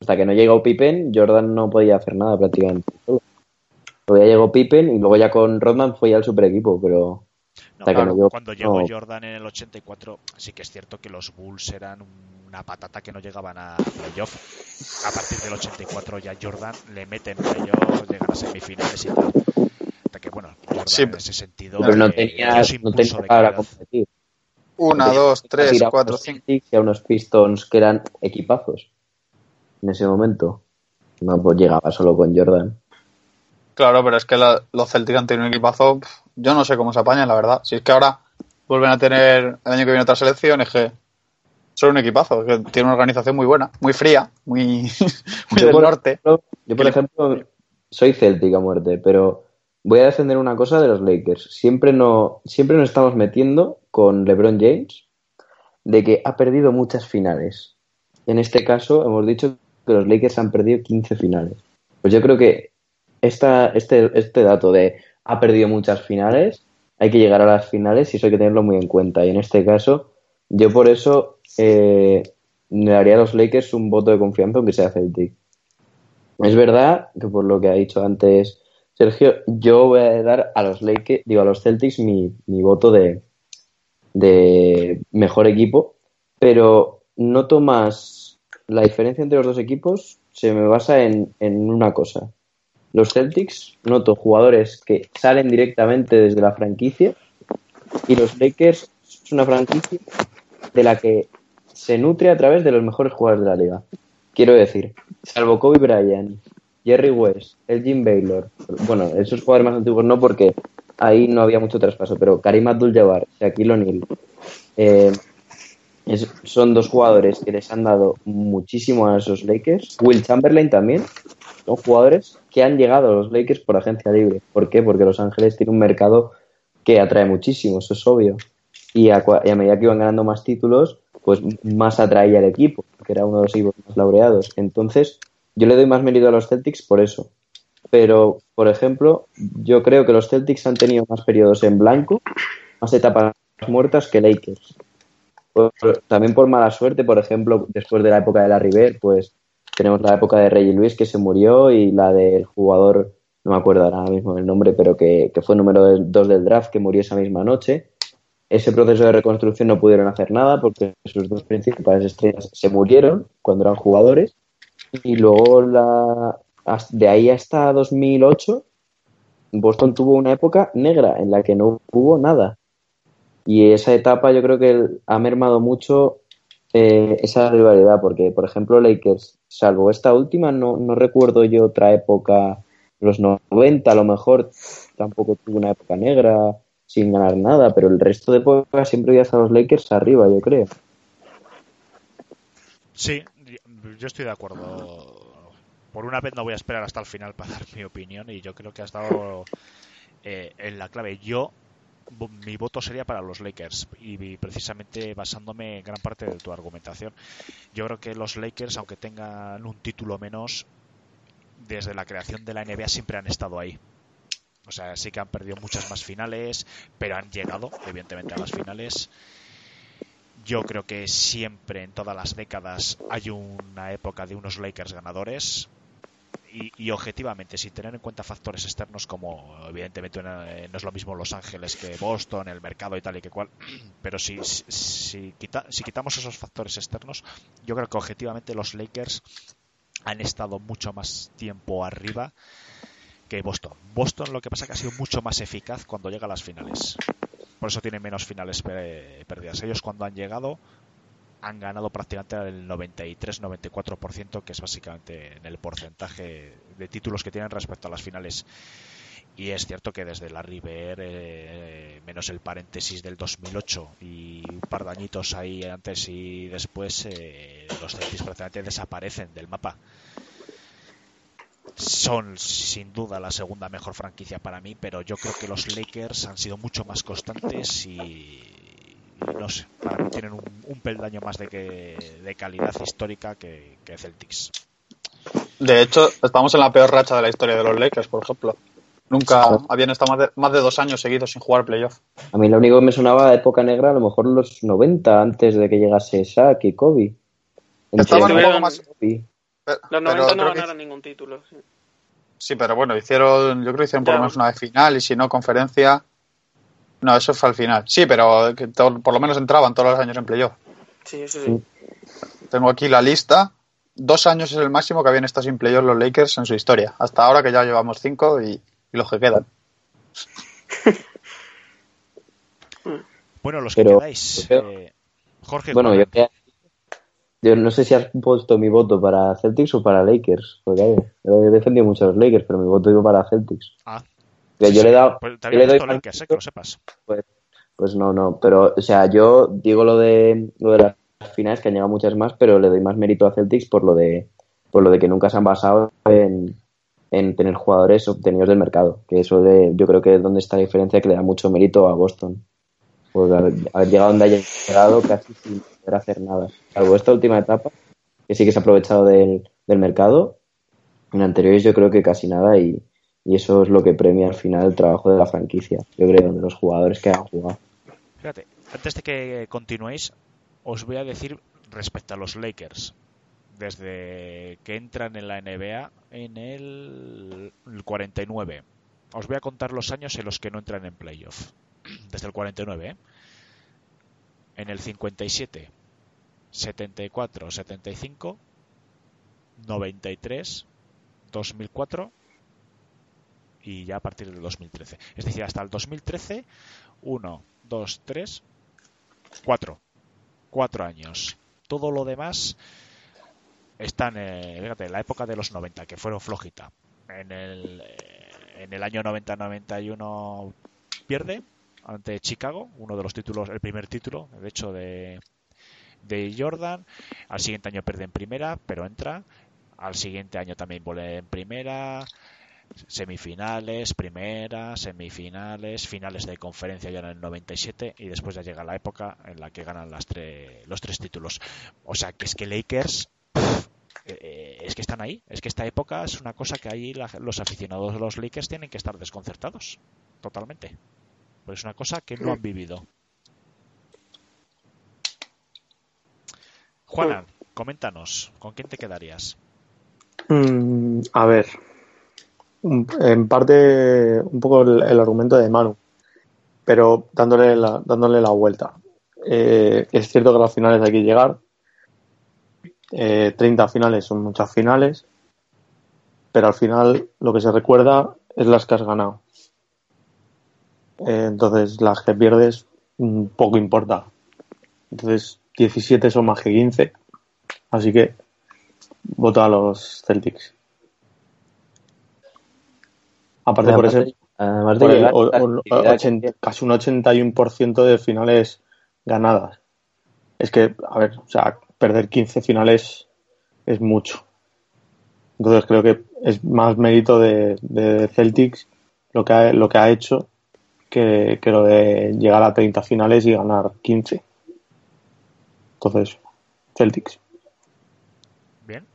Hasta que no llegó Pippen, Jordan no podía hacer nada prácticamente. Luego ya llegó Pippen y luego ya con Rodman fue ya el super equipo, pero No, hasta que claro, no llegó- cuando llegó no. Jordan en el 84, sí que es cierto que los Bulls eran una patata que no llegaban a playoff. A partir del 84 ya Jordan le mete en playoff, llegan a semifinales y tal. Hasta que, bueno, Jordan Sí, en ese sentido pero no eh, tenía, no tenía de para competir. Una, Tenía dos, tres, cuatro, cinco. Y a unos Pistons que eran equipazos en ese momento. No pues llegaba solo con Jordan. Claro, pero es que la- los Celtics han tenido un equipazo. Yo no sé cómo se apañan, la verdad. Si es que ahora vuelven a tener el año que viene otras selecciones que son un equipazo, que tiene una organización muy buena, muy fría, muy, [LAUGHS] muy Yo del por norte. Yo, por ejemplo, soy Celtic a muerte, pero voy a defender una cosa de los Lakers. Siempre, no, siempre nos estamos metiendo con LeBron James de que ha perdido muchas finales. En este caso, hemos dicho que los Lakers han perdido 15 finales. Pues yo creo que este, este dato de ha perdido muchas finales, hay que llegar a las finales y eso hay que tenerlo muy en cuenta. Y en este caso, yo por eso eh, le daría a los Lakers un voto de confianza aunque sea Celtic. Es verdad que por lo que ha dicho antes Sergio, yo voy a dar a los Lakers, digo a los Celtics mi, mi voto de, de mejor equipo, pero noto más la diferencia entre los dos equipos se me basa en, en una cosa. Los Celtics noto jugadores que salen directamente desde la franquicia y los Lakers es una franquicia de la que se nutre a través de los mejores jugadores de la liga. Quiero decir, salvo Kobe Bryant, Jerry West, Elgin Baylor, bueno, esos jugadores más antiguos no porque ahí no había mucho traspaso, pero Karim Abdul-Jabbar, Shaquille O'Neal, eh, son dos jugadores que les han dado muchísimo a esos Lakers. Will Chamberlain también, son jugadores que han llegado a los Lakers por agencia libre. ¿Por qué? Porque Los Ángeles tiene un mercado que atrae muchísimo, eso es obvio. Y a, medida que iban ganando más títulos, pues más atraía al equipo, que era uno de los equipos más laureados. Entonces, yo le doy más mérito a los Celtics por eso. Pero, por ejemplo, yo creo que los Celtics han tenido más periodos en blanco, más etapas muertas que Lakers. También por mala suerte, por ejemplo, después de la época de la River, pues tenemos la época de Reggie Luis que se murió y la del jugador, no me acuerdo ahora mismo el nombre, pero que, que fue número 2 del draft que murió esa misma noche. Ese proceso de reconstrucción no pudieron hacer nada porque sus dos principales estrellas se murieron cuando eran jugadores. Y luego la, de ahí hasta 2008, Boston tuvo una época negra en la que no hubo nada. Y esa etapa yo creo que ha mermado mucho eh, esa rivalidad, porque, por ejemplo, Lakers, salvo esta última, no, no recuerdo yo otra época, los 90 a lo mejor tampoco tuvo una época negra sin ganar nada, pero el resto de épocas siempre había a los Lakers arriba, yo creo. Sí, yo estoy de acuerdo. Por una vez no voy a esperar hasta el final para dar mi opinión y yo creo que ha estado eh, en la clave. Yo, mi voto sería para los Lakers y precisamente basándome en gran parte de tu argumentación. Yo creo que los Lakers, aunque tengan un título menos, desde la creación de la NBA siempre han estado ahí. O sea, sí que han perdido muchas más finales, pero han llegado, evidentemente, a las finales. Yo creo que siempre, en todas las décadas, hay una época de unos Lakers ganadores. Y, objetivamente, sin tener en cuenta factores externos como evidentemente una, no es lo mismo Los Ángeles que Boston, el mercado y tal y que cual, [CLEARS THROAT] pero si, si, quita, si quitamos esos factores externos, yo creo que objetivamente los Lakers han estado mucho más tiempo arriba que Boston. Boston lo que pasa que ha sido mucho más eficaz cuando llega a las finales. Por eso tiene menos finales perdidas. Ellos cuando han llegado han ganado prácticamente el 93-94%, que es básicamente en el porcentaje de títulos que tienen respecto a las finales. Y es cierto que desde la River, eh, menos el paréntesis del 2008 y un par de añitos ahí antes y después, eh, los Celtics prácticamente desaparecen del mapa. Son sin duda la segunda mejor franquicia para mí, pero yo creo que los Lakers han sido mucho más constantes y, no sé, para mí tienen un, peldaño más de, que, de calidad histórica que, que Celtics. De hecho, estamos en la peor racha de la historia de los Lakers, por ejemplo. Nunca habían estado más de, más de dos años seguidos sin jugar playoff. A mí lo único que me sonaba de época negra, a lo mejor los 90, antes de que llegase Shaq y Kobe. Estaban un poco más... los 90 no ganaron ningún título. Sí. sí. pero bueno, hicieron, yo creo que hicieron por lo menos una de final y si no, conferencia. No, eso fue al final. Sí, pero que por lo menos entraban todos los años en playoff. Sí, eso sí. Tengo aquí la lista. Dos años es el máximo que habían estado sin playoff los Lakers en su historia. Hasta ahora que ya llevamos cinco y y los que quedan. [LAUGHS] bueno, los que quedáis. Eh, Jorge. Bueno, yo, yo, no sé si has puesto mi voto para Celtics o para Lakers. Porque he defendido mucho a los Lakers, pero mi voto iba para Celtics. Ah. Que yo le he dado. Pues había dado Lakers, eh, que lo sepas. Pues, pues no, no. Pero, o sea, yo digo lo de, lo de las finales, que han llegado muchas más, pero le doy más mérito a Celtics por lo de, por lo de que nunca se han basado en en tener jugadores obtenidos del mercado, que eso de, yo creo que es donde está la diferencia que le da mucho mérito a Boston. Pues haber, llegado donde haya llegado casi sin poder hacer nada. Salvo esta última etapa, que sí que se ha aprovechado del, del mercado, en anteriores yo creo que casi nada y, y, eso es lo que premia al final el trabajo de la franquicia, yo creo, de los jugadores que han jugado. Fíjate, antes de que continuéis, os voy a decir respecto a los Lakers desde que entran en la NBA en el 49. Os voy a contar los años en los que no entran en playoff. Desde el 49, ¿eh? En el 57, 74, 75, 93, 2004 y ya a partir del 2013. Es decir, hasta el 2013, 1, 2, 3, 4. 4 años. Todo lo demás están en la época de los 90, que fueron flojita. En el, eh, en el año 90-91 pierde ante Chicago, uno de los títulos, el primer título, de hecho, de, de Jordan. Al siguiente año pierde en primera, pero entra. Al siguiente año también vuelve en primera. Semifinales, primera, semifinales, finales de conferencia ya en el 97 y después ya llega la época en la que ganan las los tres títulos. O sea que es que Lakers eh, es que están ahí. Es que esta época es una cosa que ahí los aficionados de los Lakers tienen que estar desconcertados. Totalmente. Pues es una cosa que no han vivido. Juana, coméntanos, ¿con quién te quedarías? Mm, a ver, en parte un poco el, argumento de Manu, pero dándole la, dándole la vuelta. Eh, es cierto que a las finales hay que llegar, eh, 30 finales son muchas finales, pero al final lo que se recuerda es las que has ganado. Eh, entonces las que pierdes mm, poco importa. Entonces 17 son más que 15, así que voto a los Celtics. Aparte por eso, casi un 81% de finales ganadas. Es que, a ver, o sea, perder 15 finales es mucho. Entonces creo que es más mérito de, Celtics lo que, ha, lo que ha hecho que, lo de llegar a 30 finales y ganar 15. Entonces, Celtics. Bien.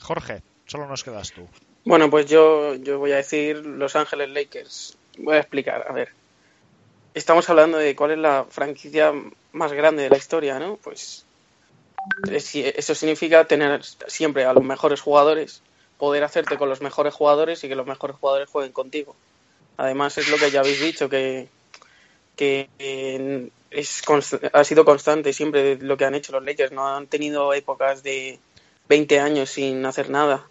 Jorge, solo nos quedas tú. Bueno, pues yo, yo voy a decir Los Ángeles Lakers. Voy a explicar, a ver. Estamos hablando de cuál es la franquicia más grande de la historia, ¿no? Pues eso significa tener siempre a los mejores jugadores poder hacerte con los mejores jugadores y que los mejores jugadores jueguen contigo. Además, es lo que ya habéis dicho, que, que eh, es, ha sido constante siempre lo que han hecho los Lakers. No han tenido épocas de 20 años sin hacer nada.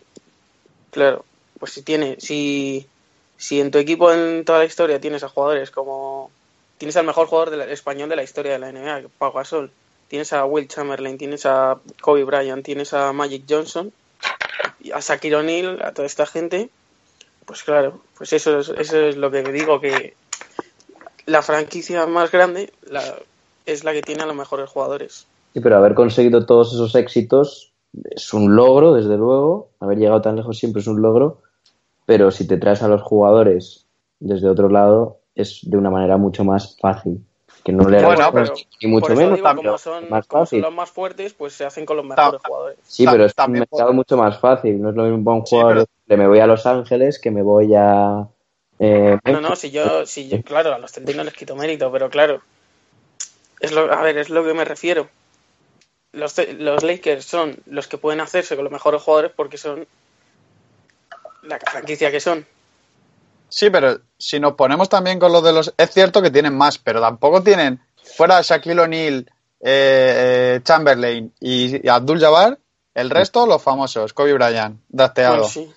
Claro, pues si tiene, si, si en tu equipo en toda la historia tienes a jugadores como tienes al mejor jugador del español de la historia de la NBA, Pau Gasol, tienes a Will Chamberlain, tienes a Kobe Bryant, tienes a Magic Johnson, a Shaquille O'Neal, a toda esta gente, pues claro, pues eso es, eso es lo que digo que la franquicia más grande la, es la que tiene a los mejores jugadores. Sí, pero haber conseguido todos esos éxitos es un logro, desde luego. Haber llegado tan lejos siempre es un logro. Pero si te traes a los jugadores desde otro lado, es de una manera mucho más fácil. Que no le bueno, pero, ni mucho menos. Digo, como, son, más como son, los más fuertes, pues se hacen con los mejores jugadores. Sí, pero es un mercado mucho más fácil. No es lo mismo para un jugador sí, pero... me voy a Los Ángeles que me voy a. Eh, no, no, si yo, si yo, claro, a los Celtics no les quito mérito, pero claro, es lo, a ver, es lo que me refiero. Los, los Lakers son los que pueden hacerse con los mejores jugadores porque son la franquicia que son. Sí, pero si nos ponemos también con los de los... Es cierto que tienen más, pero tampoco tienen... Fuera Shaquille O'Neal, eh, Chamberlain y, y Abdul Jabbar, el resto los famosos. Kobe Bryant, drafteado. Bueno, sí.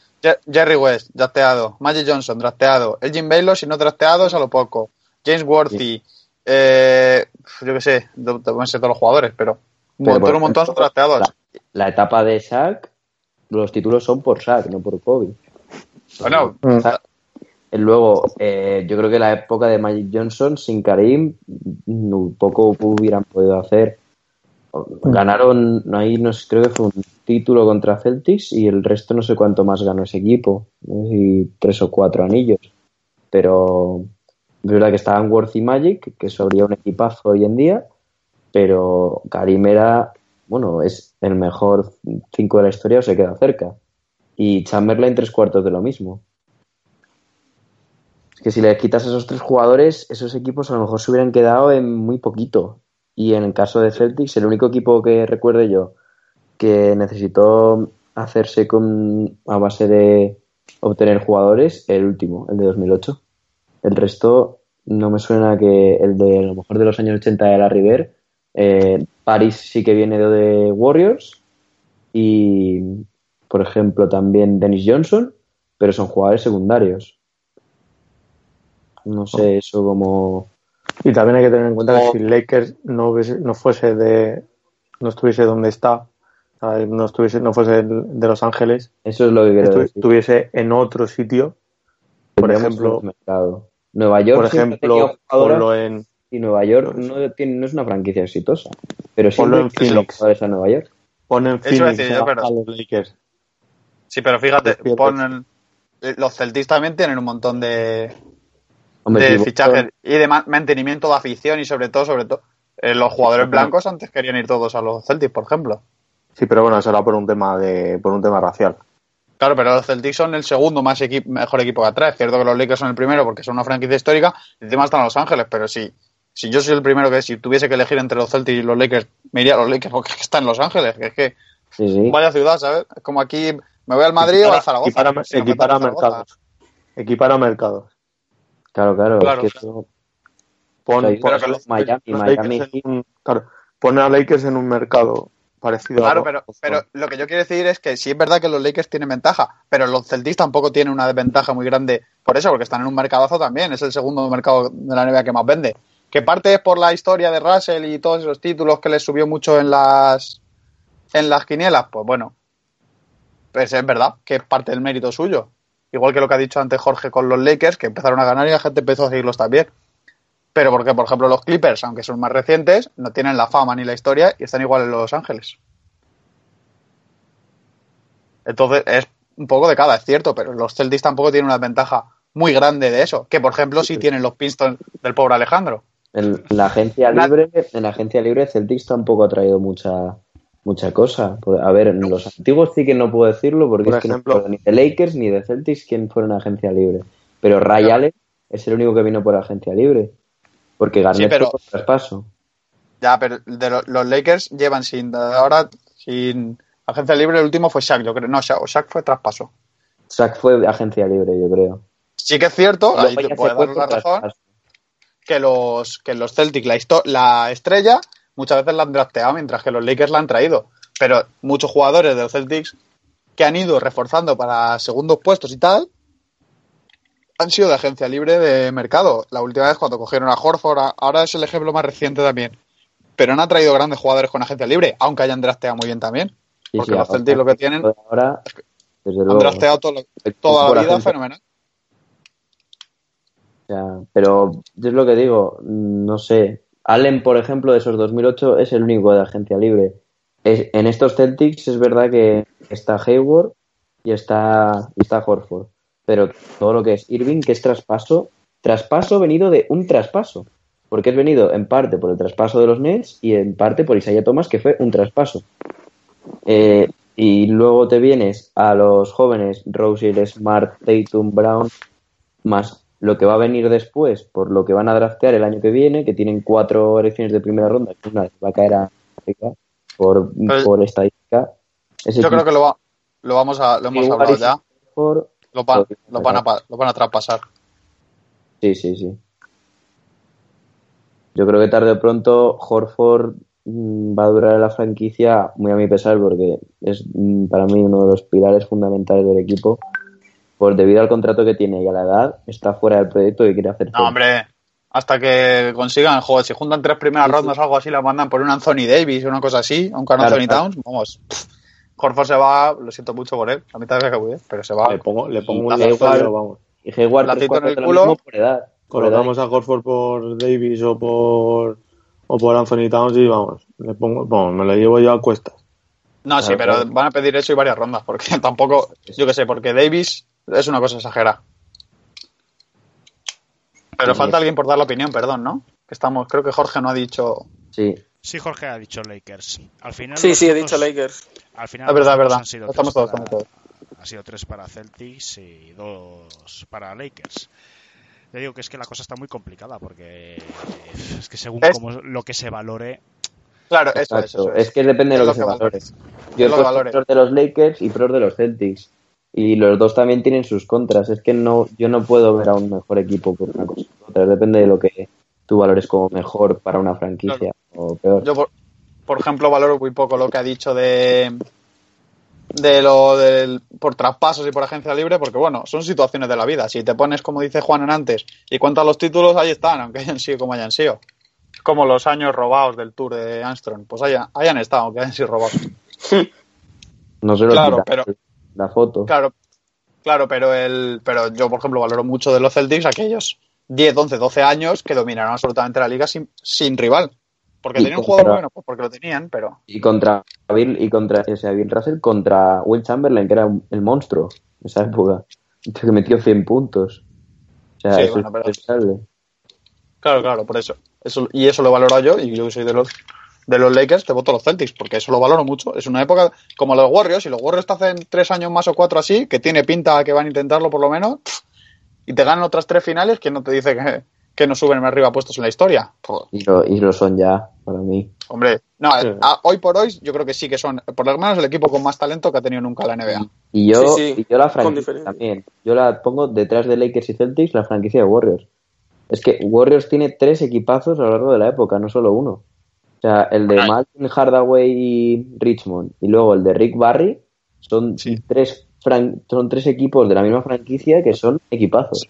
Jerry West, drafteado. Magic Johnson, drafteado. Elgin Baylor, si no drafteado, es a lo poco. James Worthy. Eh, yo qué sé, pueden ser todos los jugadores, pero un Pero, montón, un drafteados. La, la etapa de Shaq, los títulos son por Shaq, no por Kobe. Bueno, O sea, luego, eh, yo creo que la época de Magic Johnson sin Karim, mm, poco hubieran podido hacer. Ganaron, ahí no sé, creo que fue un título contra Celtics y el resto no sé cuánto más ganó ese equipo, no sé si tres o cuatro anillos. Pero es verdad que estaban Worth y Magic, que eso habría un equipazo hoy en día, pero Karim era, bueno, es el mejor cinco de la historia o se queda cerca. Y Chamberlain tres cuartos de lo mismo. Es que si le quitas a esos tres jugadores, esos equipos a lo mejor se hubieran quedado en muy poquito. Y en el caso de Celtics, el único equipo que recuerde yo que necesitó hacerse con a base de obtener jugadores, el último, el de 2008. El resto no me suena que el de a lo mejor de los años 80 de la River. Eh, París sí que viene de, Warriors y, por ejemplo, también Dennis Johnson, pero son jugadores secundarios. No sé, eso como... Y también hay que tener en cuenta Oh. que si Lakers no, hubiese- no fuese de. no estuviese donde está, no estuviese, no fuese de Los Ángeles, Eso es lo que estu- decir. estuviese en otro sitio, por ejemplo, mercado. Nueva York por ejemplo, ponlo en. Y Nueva York no, tiene, no es una franquicia exitosa. Pero siempre en Phoenix. a Nueva York. Pon en Eso iba a Phoenix decir yo, a- pero- a los Lakers. sí, pero fíjate, Los ponen, eh, los Celtics también tienen un montón de, Hombre, de si fichajes y de ma- mantenimiento de afición y sobre todo, sobre todo, eh, los jugadores blancos antes querían ir todos a los Celtics, por ejemplo. Sí, pero bueno, eso era por un tema de, por un tema racial. Claro, pero los Celtics son el segundo más equi- mejor equipo que atrae. Es cierto que los Lakers son el primero porque son una franquicia histórica y encima están Los Ángeles, pero si, si yo soy el primero que si tuviese que elegir entre los Celtics y los Lakers, me iría a los Lakers porque es que están en Los Ángeles, que es que Sí, sí. vaya ciudad, ¿sabes? Es como aquí me voy al Madrid o a Zaragoza. Equipar a, Si a Zaragoza. mercados. Equipar a mercados. Claro, claro. Claro, es que claro. eso- Pon, Pero pon- que los- Miami, los Miami un- claro, pon a Lakers en un mercado parecido Claro, a pero, pero lo que yo quiero decir es que sí es verdad que los Lakers tienen ventaja, pero los Celtics tampoco tienen una desventaja muy grande por eso, porque están en un mercadazo también, es el segundo mercado de la NBA que más vende. Que parte es por la historia de Russell y todos esos títulos que les subió mucho en las en las quinielas, pues bueno, pues es verdad que es parte del mérito suyo. Igual que lo que ha dicho antes Jorge con los Lakers, que empezaron a ganar y la gente empezó a seguirlos también. Pero porque, por ejemplo, los Clippers, aunque son más recientes, no tienen la fama ni la historia y están igual en Los Ángeles. Entonces, es un poco de cada, es cierto, pero los Celtics tampoco tienen una ventaja muy grande de eso, que por ejemplo sí tienen los Pistons del pobre Alejandro. En la agencia libre, en la agencia libre Celtics tampoco ha traído mucha mucha cosa. A ver, en los antiguos sí que no puedo decirlo porque Por es que no ni de Lakers ni de Celtics quién fueron a agencia libre. Pero Ray. Allen es el único que vino por agencia libre. Porque Garnett pero- fue por traspaso. Ya, pero de lo- los Lakers llevan sin ahora sin agencia libre, el último fue Shaq, yo creo. No, Shaq, Shaq fue traspaso. Sack fue agencia libre, yo creo. Sí que es cierto, ahí te puedo dar la razón, traspaso. Que los, que los Celtics, la, la estrella, muchas veces la han drafteado, mientras que los Lakers la han traído. Pero muchos jugadores de los Celtics que han ido reforzando para segundos puestos y tal, han sido de agencia libre de mercado. La última vez cuando cogieron a Horford, ahora es el ejemplo más reciente también. Pero han atraído grandes jugadores con agencia libre, aunque hayan drafteado muy bien también. Porque sí, los Celtics lo que tienen, Ahora, desde han drafteado todo toda la vida fenomenal. Sea, pero es lo que digo, no sé. Allen, por ejemplo, de esos 2008 es el único de agencia libre. En estos Celtics es verdad que está Hayward y está, está Horford. Pero todo lo que es Irving, que es traspaso, traspaso venido de un traspaso. Porque es venido en parte por el traspaso de los Nets y en parte por Isaiah Thomas, que fue un traspaso. Eh, y luego te vienes a los jóvenes Rosier, Smart, Tatum, Brown, más lo que va a venir después, por lo que van a draftear el año que viene, que tienen cuatro elecciones de primera ronda, que una va a caer a África por, Pero- por estadística. Ese Yo creo que lo, va- lo vamos a, lo hemos hablado ya. por- Lo lo van a, lo van a traspasar. Sí, sí, sí. Yo creo que tarde o pronto Horford mm, va a durar la franquicia muy a mi pesar porque es mm, para mí uno de los pilares fundamentales del equipo. Por debido al contrato que tiene y a la edad, está fuera del proyecto que quiere hacer. No, hombre, hasta que consigan, joder, si juntan tres primeras rondas o algo así, la mandan por un Anthony Davis o una cosa así, aunque un Claro, Anthony claro. Towns, vamos. Horford se va, lo siento mucho por él, a mitad de que voy, pero se va. Le pongo, le pongo Y un da lazo, igual. pero vamos. Y Hayward en el culo. mismo por edad. Por edad. Colocamos a Horford por Davis o por o por Anthony Towns y vamos, le pongo, bueno, me lo llevo yo a cuestas. No, sí, pero claro. van a pedir eso y varias rondas, porque [LAUGHS] tampoco, yo qué sé, porque Davis es una cosa exagerada. Pero Sí. falta alguien por dar la opinión, perdón, ¿no? Que estamos, creo que Jorge no ha dicho. Sí. Sí, Jorge ha dicho Lakers. Al final Sí, sí, he dicho Lakers. Al final Es verdad, verdad. han sido Estamos tres todos, para- estamos todos. Ha sido tres para Celtics y dos para Lakers. Le digo que es que la cosa está muy complicada porque es que según Es- lo que se valore, Claro, eso es, Exacto. eso Es que depende de lo lo que se que valore. valores. Yo que de los Lakers y pros de los Celtics. Y los dos también tienen sus contras. Es que no, yo no puedo ver a un mejor equipo por una cosa u otra. Depende de lo que tú valores como mejor para una franquicia o peor. Yo, por, por ejemplo, valoro muy poco lo que ha dicho de de lo del por traspasos y por agencia libre, porque bueno, son situaciones de la vida. Si te pones, como dice Juan en antes, y cuentas los títulos, ahí están, aunque hayan sido como hayan sido. Como los años robados del Tour de Armstrong. Pues hayan, hayan estado, aunque hayan sido robados. [LAUGHS] No se lo Claro, pero- la foto. Claro, claro, pero el pero yo, por ejemplo, valoro mucho de los Celtics aquellos 10, 11, 12 años que dominaron absolutamente la liga sin, sin rival. Porque Y tenían un jugador bueno, pues porque lo tenían, pero Y contra Bill, y contra, o sea, Bill Russell contra Will Chamberlain, que era el monstruo en esa época. [LAUGHS] Que metió 100 puntos. O sea, Sí, eso bueno, es pero- impensable. Claro, claro, por eso. eso y eso lo valoro yo, y yo soy de los de los Lakers, te voto a los Celtics, porque eso lo valoro mucho. Es una época como los Warriors, y los Warriors te hacen tres años más o cuatro así, que tiene pinta que van a intentarlo por lo menos, y te ganan otras tres finales, que no te dice que, que no suben más arriba puestos en la historia. Y lo, y lo son ya, para mí. hombre, no, Sí. a- hoy por hoy yo creo que sí que son, por lo menos, el equipo con más talento que ha tenido nunca la NBA. Y yo, Sí, sí, y yo la franquicia también. Yo la pongo detrás de Lakers y Celtics, la franquicia de Warriors. Es que Warriors tiene tres equipazos a lo largo de la época, no solo uno. O sea, el de. Malcolm Hardaway y Richmond, y luego el de Rick Barry, son, Sí. tres, fran- son tres equipos de la misma franquicia que son equipazos.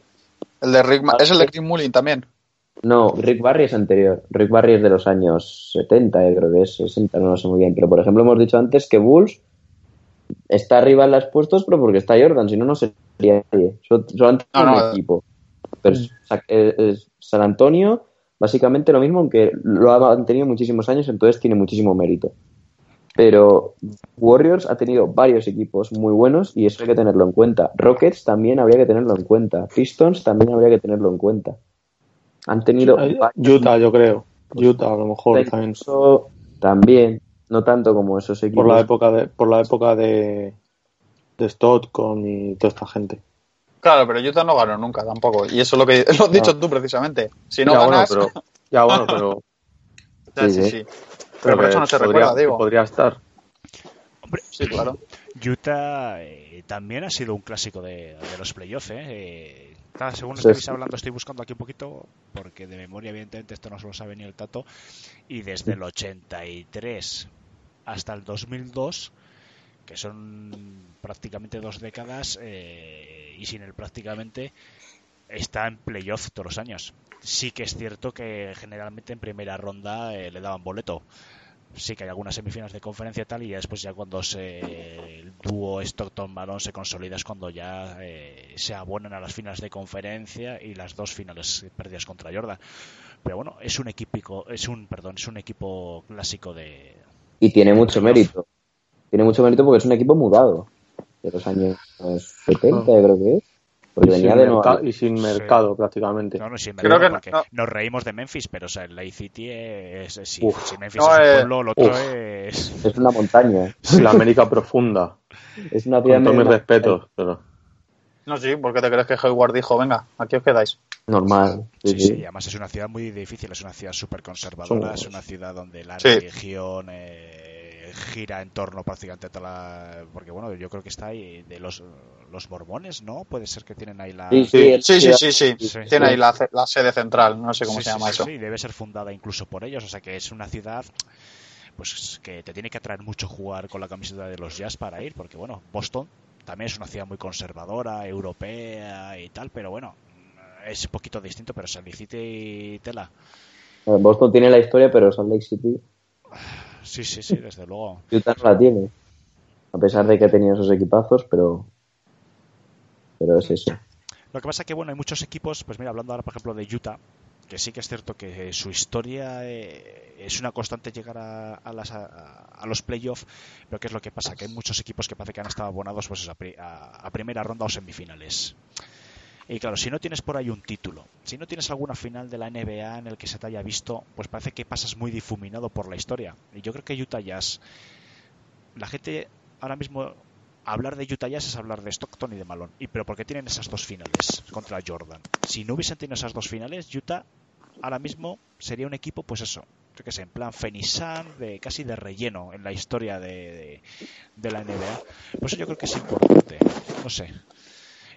El de Rick, Ma- es el de Chris Mullin también. No, Rick Barry es anterior. Rick Barry es de los años 70, eh, creo que es 60, no lo sé muy bien. Pero, por ejemplo, hemos dicho antes que Bulls está arriba en los puestos, pero porque está Jordan, si no, no sería nadie. Sol- Solamente No, un no, equipo. Pero eh, San Antonio, básicamente lo mismo, aunque lo ha mantenido muchísimos años, entonces tiene muchísimo mérito. Pero Warriors ha tenido varios equipos muy buenos y eso hay que tenerlo en cuenta. Rockets también habría que tenerlo en cuenta. Pistons también habría que tenerlo en cuenta. Han tenido Utah, yo creo. Utah, a lo mejor también. También, no tanto como esos equipos. Por la época de, por la época de, de Stockton y toda esta gente. Claro, pero Utah no ganó nunca tampoco. Y eso es lo que [LAUGHS] lo has dicho tú precisamente. Si no ya, bueno, ganas, pero, [LAUGHS] ya bueno, pero, [LAUGHS] ya, Sí, sí, sí. sí. Pero por eso no se podría, recuerda, digo. podría estar. hombre, Sí, claro. [CLEARS THROAT] Utah eh, también ha sido un clásico de, de los playoffs. ¿eh? Eh, cada según Sí, estáis hablando, estoy buscando aquí un poquito, porque de memoria, evidentemente, esto no se lo sabe ni el tato. Y desde el 83 hasta el 2002, que son prácticamente dos décadas, eh, y sin el prácticamente, está en playoff todos los años. Sí que es cierto que generalmente en primera ronda eh, le daban boleto. Sí que hay algunas semifinales de conferencia y tal, y ya después ya cuando se, el dúo Stockton-Malone se consolida es cuando ya eh, se abonan a las finales de conferencia y las dos finales perdidas contra Jordan. Pero bueno, es un equipo, es un, perdón, es un equipo clásico de, Y tiene mucho mérito. Tiene mucho mérito porque es un equipo mudado. De los años 70, yo creo que es. Porque Y sin, venía de merca- Nueva y sin mercado prácticamente. No, no, sin Creo mercado, que no- porque no. nos reímos de Memphis, pero o sea, el Lake City es, es- si, Uf. si Memphis No, es un eh, pueblo, el otro uf. es... Es una montaña. Es [LAUGHS] la América profunda. Es una ciudad Con todos mis respetos. Pero... No, sí, porque te crees que Hayward dijo, venga, aquí os quedáis. Normal. Sí, Sí, sí. sí, además es una ciudad muy difícil, es una ciudad súper conservadora, Somos- es una ciudad donde la Sí. religión eh, gira en torno prácticamente a toda la... Porque bueno, yo creo que está ahí de los, los mormones, ¿no? Puede ser que tienen ahí la... Sí, Sí. Sí, sí, sí, sí. Sí. Tiene ahí la, la sede central, no sé cómo Sí, se llama sí, eso. sí, debe ser fundada incluso por ellos, o sea que es una ciudad pues que te tiene que atraer mucho jugar con la camiseta de los Jazz para ir, porque bueno, Boston también es una ciudad muy conservadora, europea y tal, pero bueno, es un poquito distinto, pero Salt Lake City y Tela. Boston tiene la historia, pero Salt Lake City, [SIGHS] Sí, sí, sí, desde luego. Utah no la tiene. A pesar de que ha tenido esos equipazos, pero. Pero es eso. Lo que pasa que bueno, hay muchos equipos, pues mira, hablando ahora por ejemplo de Utah, que sí que es cierto que su historia eh, es una constante llegar a, a las, a, a los playoffs, pero ¿qué es lo que pasa? Que hay muchos equipos que parece que han estado abonados pues, a primera ronda o semifinales. Y claro, si no tienes por ahí un título, si no tienes alguna final de la NBA en el que se te haya visto, pues parece que pasas muy difuminado por la historia. Y yo creo que Utah Jazz, la gente ahora mismo hablar de Utah Jazz es hablar de Stockton y de Malone. Y pero porque tienen esas dos finales contra Jordan. Si no hubiesen tenido esas dos finales, Utah ahora mismo sería un equipo, pues eso, yo qué sé, en plan Fenisan, de casi de relleno en la historia de, de, de la NBA. Por eso yo creo que es importante. No sé.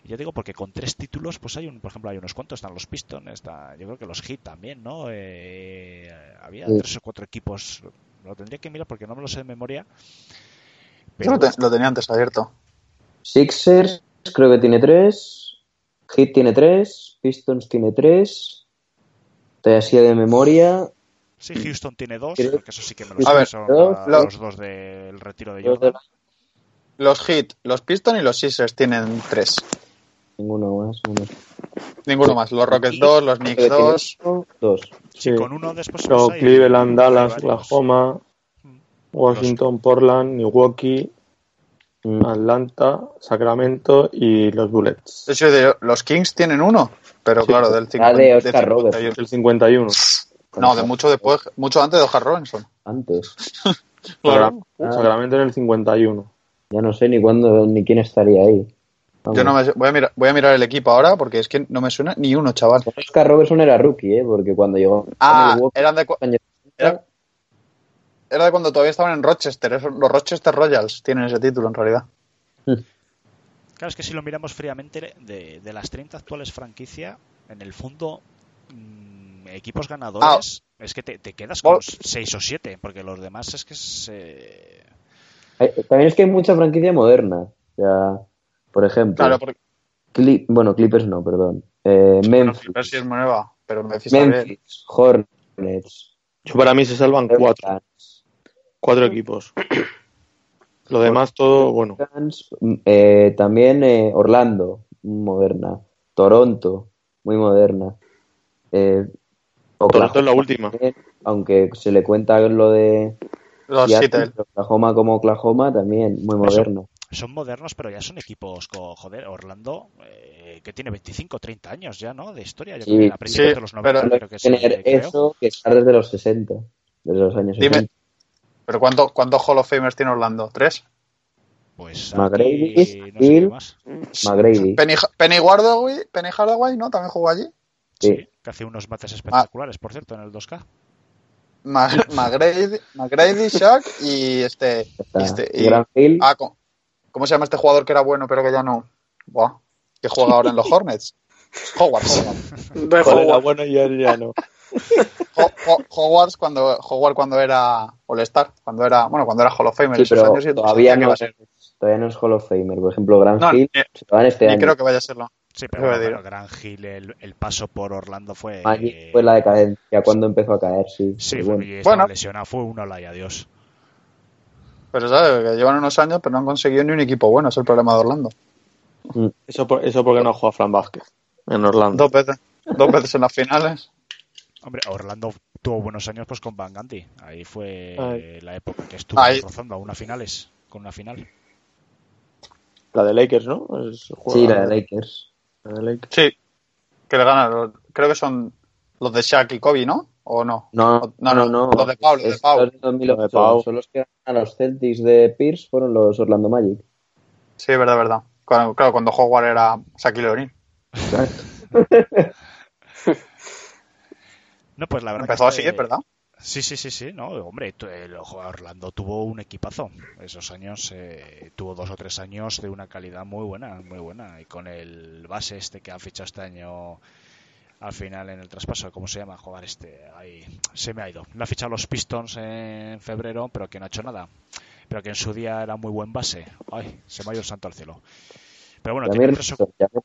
Y Ya digo, porque con tres títulos, pues hay un, por ejemplo, hay unos cuantos, están los Pistons, está, yo creo que los Heat también, ¿no? Eh, había Sí. tres o cuatro equipos, lo tendría que mirar porque no me lo sé de memoria. Yo Pero, lo, te- lo tenía antes abierto. Sixers creo que tiene tres. Heat tiene tres. Pistons tiene tres. Estoy así de memoria. Sí, Houston tiene dos, Creo- porque eso sí que me lo A sé, ver, son dos, la- lo- los dos del retiro de Jordan. Los Heat, los Pistons y los Sixers tienen tres. Ninguno más. uno. Ninguno más. Los Rockets Y- dos, los Creo Knicks que tiene dos. uno, Dos. Sí. Con uno después hay- Cleveland, Dallas. Oklahoma, Washington, Portland, Milwaukee, Mm. Atlanta, Sacramento y los Bullets. De hecho, de- los Kings tienen uno, pero Sí. claro, del Ah, 50, de del Oscar Roberts. 51. El 51. No, de mucho después, mucho antes de Oscar Robinson. Antes. [LAUGHS] Claro. Sacramento en el 51. Ya no sé ni cuándo ni quién estaría ahí. Yo no me, voy, a mirar, voy a mirar el equipo ahora porque es que no me suena ni uno, chaval. Oscar Robertson era rookie, ¿eh? Porque cuando llegó a Ah, eran de, era, era de cuando todavía estaban en Rochester. los Rochester Royals tienen ese título en realidad. Claro, es que si lo miramos fríamente, de, de las 30 actuales franquicias, en el fondo, mm, equipos ganadores, es que te, te quedas con Vol- 6 o 7, porque los demás es que se... Hay- También es que hay mucha franquicia moderna. O sea, por ejemplo, Claro, porque Cli- bueno, Clippers no, perdón. Eh, bueno, Memphis, Clippers sí es nueva, pero Memphis. Memphis, Hornets, Yo para mí se salvan cuatro, cuatro equipos. Lo demás todo, bueno. Pelicans, eh, también eh, Orlando, moderna. Toronto, muy moderna. Eh, Toronto es la Oklahoma última. también, aunque se le cuenta lo de Los Seattle. Oklahoma como Oklahoma, también muy Eso. moderno. Son modernos, pero ya son equipos, co- joder, Orlando, eh, que tiene 25 o 30 años ya, ¿no? De historia, yo Sí, creo que a principios sí, de los 90 pero- creo que Tener creó. eso que estar desde los 60, desde los años Dime. 60. ¿Pero cuánto, cuántos Hall of Famers tiene Orlando? ¿Tres? Pues McGrady, no sé más. McGrady. Penny, Penny Hardaway, Penny Hardaway, ¿no? También jugó allí. Sí, Sí. que hace unos mates espectaculares, por cierto, en el 2K. Ma- [LAUGHS] McGrady, McGrady, Shaq y este. Está. y este- Y Gran Hill, ah, ¿cómo, ¿Cómo se llama este jugador que era bueno pero que ya no? Buah, que juega ahora en los [LAUGHS] Hornets. Howard, Howard. Joder, era Howard. bueno y él ya no. Ho- Ho- Howard cuando, Howard cuando era All-Star, cuando era, bueno, cuando era Hall of Famer Sí, pero años y todavía que no, ser. todavía no es Hall of Famer. Por ejemplo, Grant No, Hill ni- se van este Ni año. creo que vaya a serlo. Sí, pero bueno. Gran Hill, el, el paso por Orlando fue. Eh, fue la decadencia cuando empezó a caer, sí. Sí, bueno. y Bueno. lesionado, fue un hola y adiós. Pero sabes, que llevan unos años pero no han conseguido ni un equipo bueno, es el problema de Orlando. Eso, por- eso porque no juega Fran Vázquez en Orlando. Dos veces, dos veces en las finales. Hombre, Orlando tuvo buenos años pues con Van Gundy. Ahí fue Ay. la época que estuvo Ahí. rozando a una finales, con una final. La de Lakers, ¿no? Es- Sí, la de Lakers. la de Lakers. Sí, que le ganan. Creo que son los de Shaq y Kobe, ¿no? ¿O no? No, No, no, los de Pau, los de Pau. los de 2008. Los de Pau. Son los que a los Celtics de Pierce, fueron los Orlando Magic. Sí, verdad, verdad. Cuando, claro, cuando Howard era Shaquille O'Neal. [LAUGHS] No, pues la verdad Empezó que así, es verdad. Sí, sí, sí, sí, no, hombre, el Orlando tuvo un equipazo. Esos años, eh, tuvo dos o tres años de una calidad muy buena, muy buena. Y con el base este que han fichado este año al final en el traspaso, ¿cómo se llama? Jugar este, ahí se me ha ido. Le ha fichado los Pistons en febrero, pero que no ha hecho nada. Pero que en su día era muy buen base. Ay, se me ha ido el santo al cielo. Pero bueno, tiene tres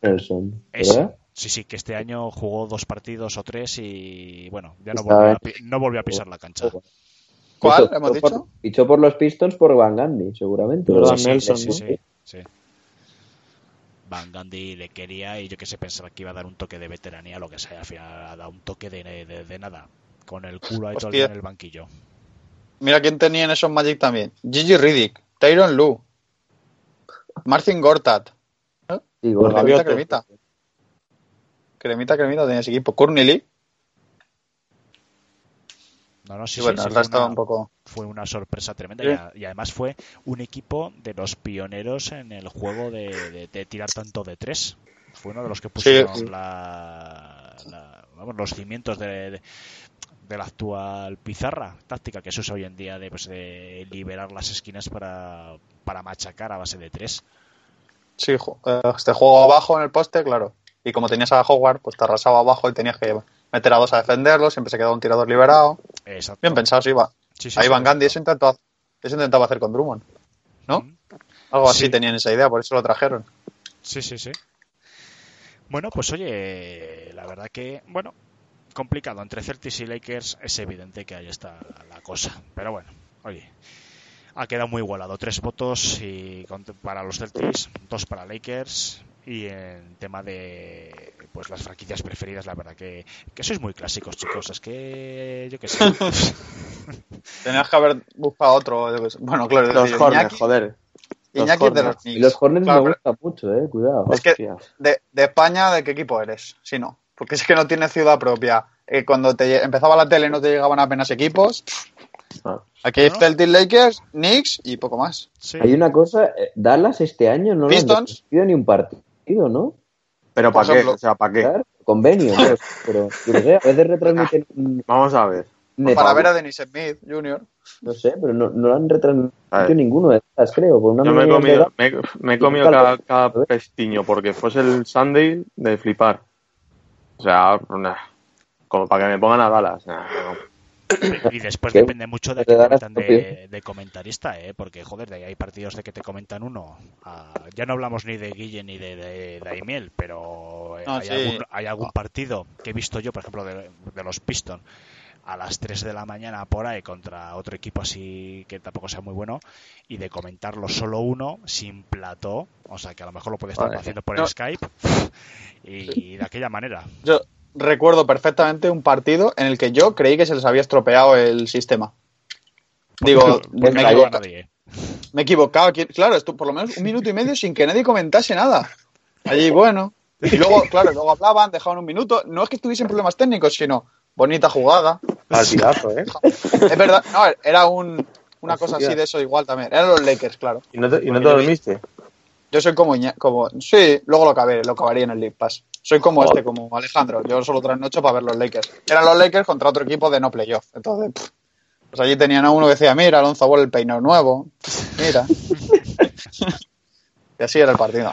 Nelson, ese. Sí, sí, que este año jugó dos partidos o tres y bueno, ya no volvió a, no volvió a pisar la cancha. ¿Cuál? ¿Hemos por- dicho? Fichó por los Pistons por Van Gundy, seguramente. Sí, Nelson, sí, ¿no? sí, sí. Van Gundy le quería y yo que sé, pensaba que iba a dar un toque de veteranía, lo que sea, al final ha dado un toque de, de- de nada, con el culo ahí todo el día Hostia. en el banquillo. Mira quién tenía en esos Magic también. Gigi Riddick, Tyron Lu, Marcin Gortat. Sí, Los Gordon. Gaviotas. cremita. Cremita, cremita tenía ese equipo. Courtney Lee. No, no, sí, Y sí, bueno, sí, el resto una, un poco. Fue una sorpresa tremenda Sí. y, además fue un equipo de los pioneros en el juego de, de- de tirar tanto de tres. Fue uno de los que pusieron sí. la- la- vamos, los cimientos de, de- de la actual pizarra táctica que se usa hoy en día de, pues, de liberar las esquinas para, para machacar a base de tres. Sí, ju- eh, este juego abajo en el poste, claro. Y como tenías a Howard, pues te arrasaba abajo y tenías que meter a dos a defenderlo. Siempre se quedaba un tirador liberado. Exacto. Bien pensado, sí, va. Sí, sí, Ahí sí, Van Gundy eso intentó, eso intentaba hacer con Drummond. ¿no? Algo así Sí. tenían esa idea, por eso lo trajeron. Sí, sí, sí. Bueno, pues oye, la verdad que, bueno, complicado. Entre Celtics y Lakers es evidente que ahí está la cosa. Pero bueno, oye, ha quedado muy igualado. Tres votos y para los Celtics, dos para Lakers. Y en tema de pues las franquicias preferidas, la verdad que, que sois muy clásicos, chicos. Es que yo qué sé. [LAUGHS] Tenías que haber buscado otro. Bueno, claro, Los decir, Hornets, Iñaki- joder. los Iñaki es de los Hornets. Knicks. Y los Hornets Claro, me pero gustan mucho, eh. Cuidado. Es que- de, de España, ¿de qué equipo eres? Si no. Porque es que no tienes ciudad propia. Eh, cuando te empezaba la tele no te llegaban apenas equipos. Ah. Aquí hay No. Celtic Lakers, Knicks y poco más. Sí. Hay una cosa, eh, Dallas este año no lo han Pistons. retransmitido ni un partido, ¿no? Pero ¿para qué? O sea, ¿para qué? Claro, convenio, [LAUGHS] pues, pero yo no sé, a veces retransmiten un Vamos a ver. net- Para ver a Dennis Smith Jr. no sé, pero no, no lo han retransmitido ninguno de estas, creo, por una Yo me he comido, me, me he comido cada, cada pestiño porque fuese el Sunday de flipar. O sea, nah, como para que me pongan a Dallas. nah, no. Y después ¿Qué? depende mucho de a Te quién de, de comentarista, ¿eh? Porque, joder, de ahí hay partidos de que te comentan uno. a- ya no hablamos ni de Guille ni de, de, de Aimiel, pero eh, No, hay, sí. algún, hay algún partido que he visto yo, por ejemplo, de, de los Pistons a las 3 de la mañana por ahí contra otro equipo así que tampoco sea muy bueno y de comentarlo solo uno sin plató, o sea que a lo mejor lo puede estar Vale. haciendo por No. Skype y de aquella manera. Yo recuerdo perfectamente un partido en el que yo creí que se les había estropeado el sistema. Digo, Porque me, he equivocado, nadie. me he equivocado. aquí- Claro, esto por lo menos un minuto y medio sin que nadie comentase nada. Allí, bueno. Y luego, claro, luego hablaban, dejaban un minuto. No es que estuviesen problemas técnicos, sino bonita jugada. Partidazo, ¿eh? Es verdad, no, era un, una cosa así de eso igual también. Eran los Lakers, claro. ¿Y no te, y no te dormiste? Yo soy como, como sí, luego lo acabaré, lo acabaría en el League Pass. Soy como este, como Alejandro. Yo solo trasnocho para ver los Lakers. Eran los Lakers contra otro equipo de no playoff. Entonces, pff, pues allí tenían a uno que decía, mira, Alonso Ball el peinado nuevo. [LAUGHS] Mira. [LAUGHS] Y así era el partido.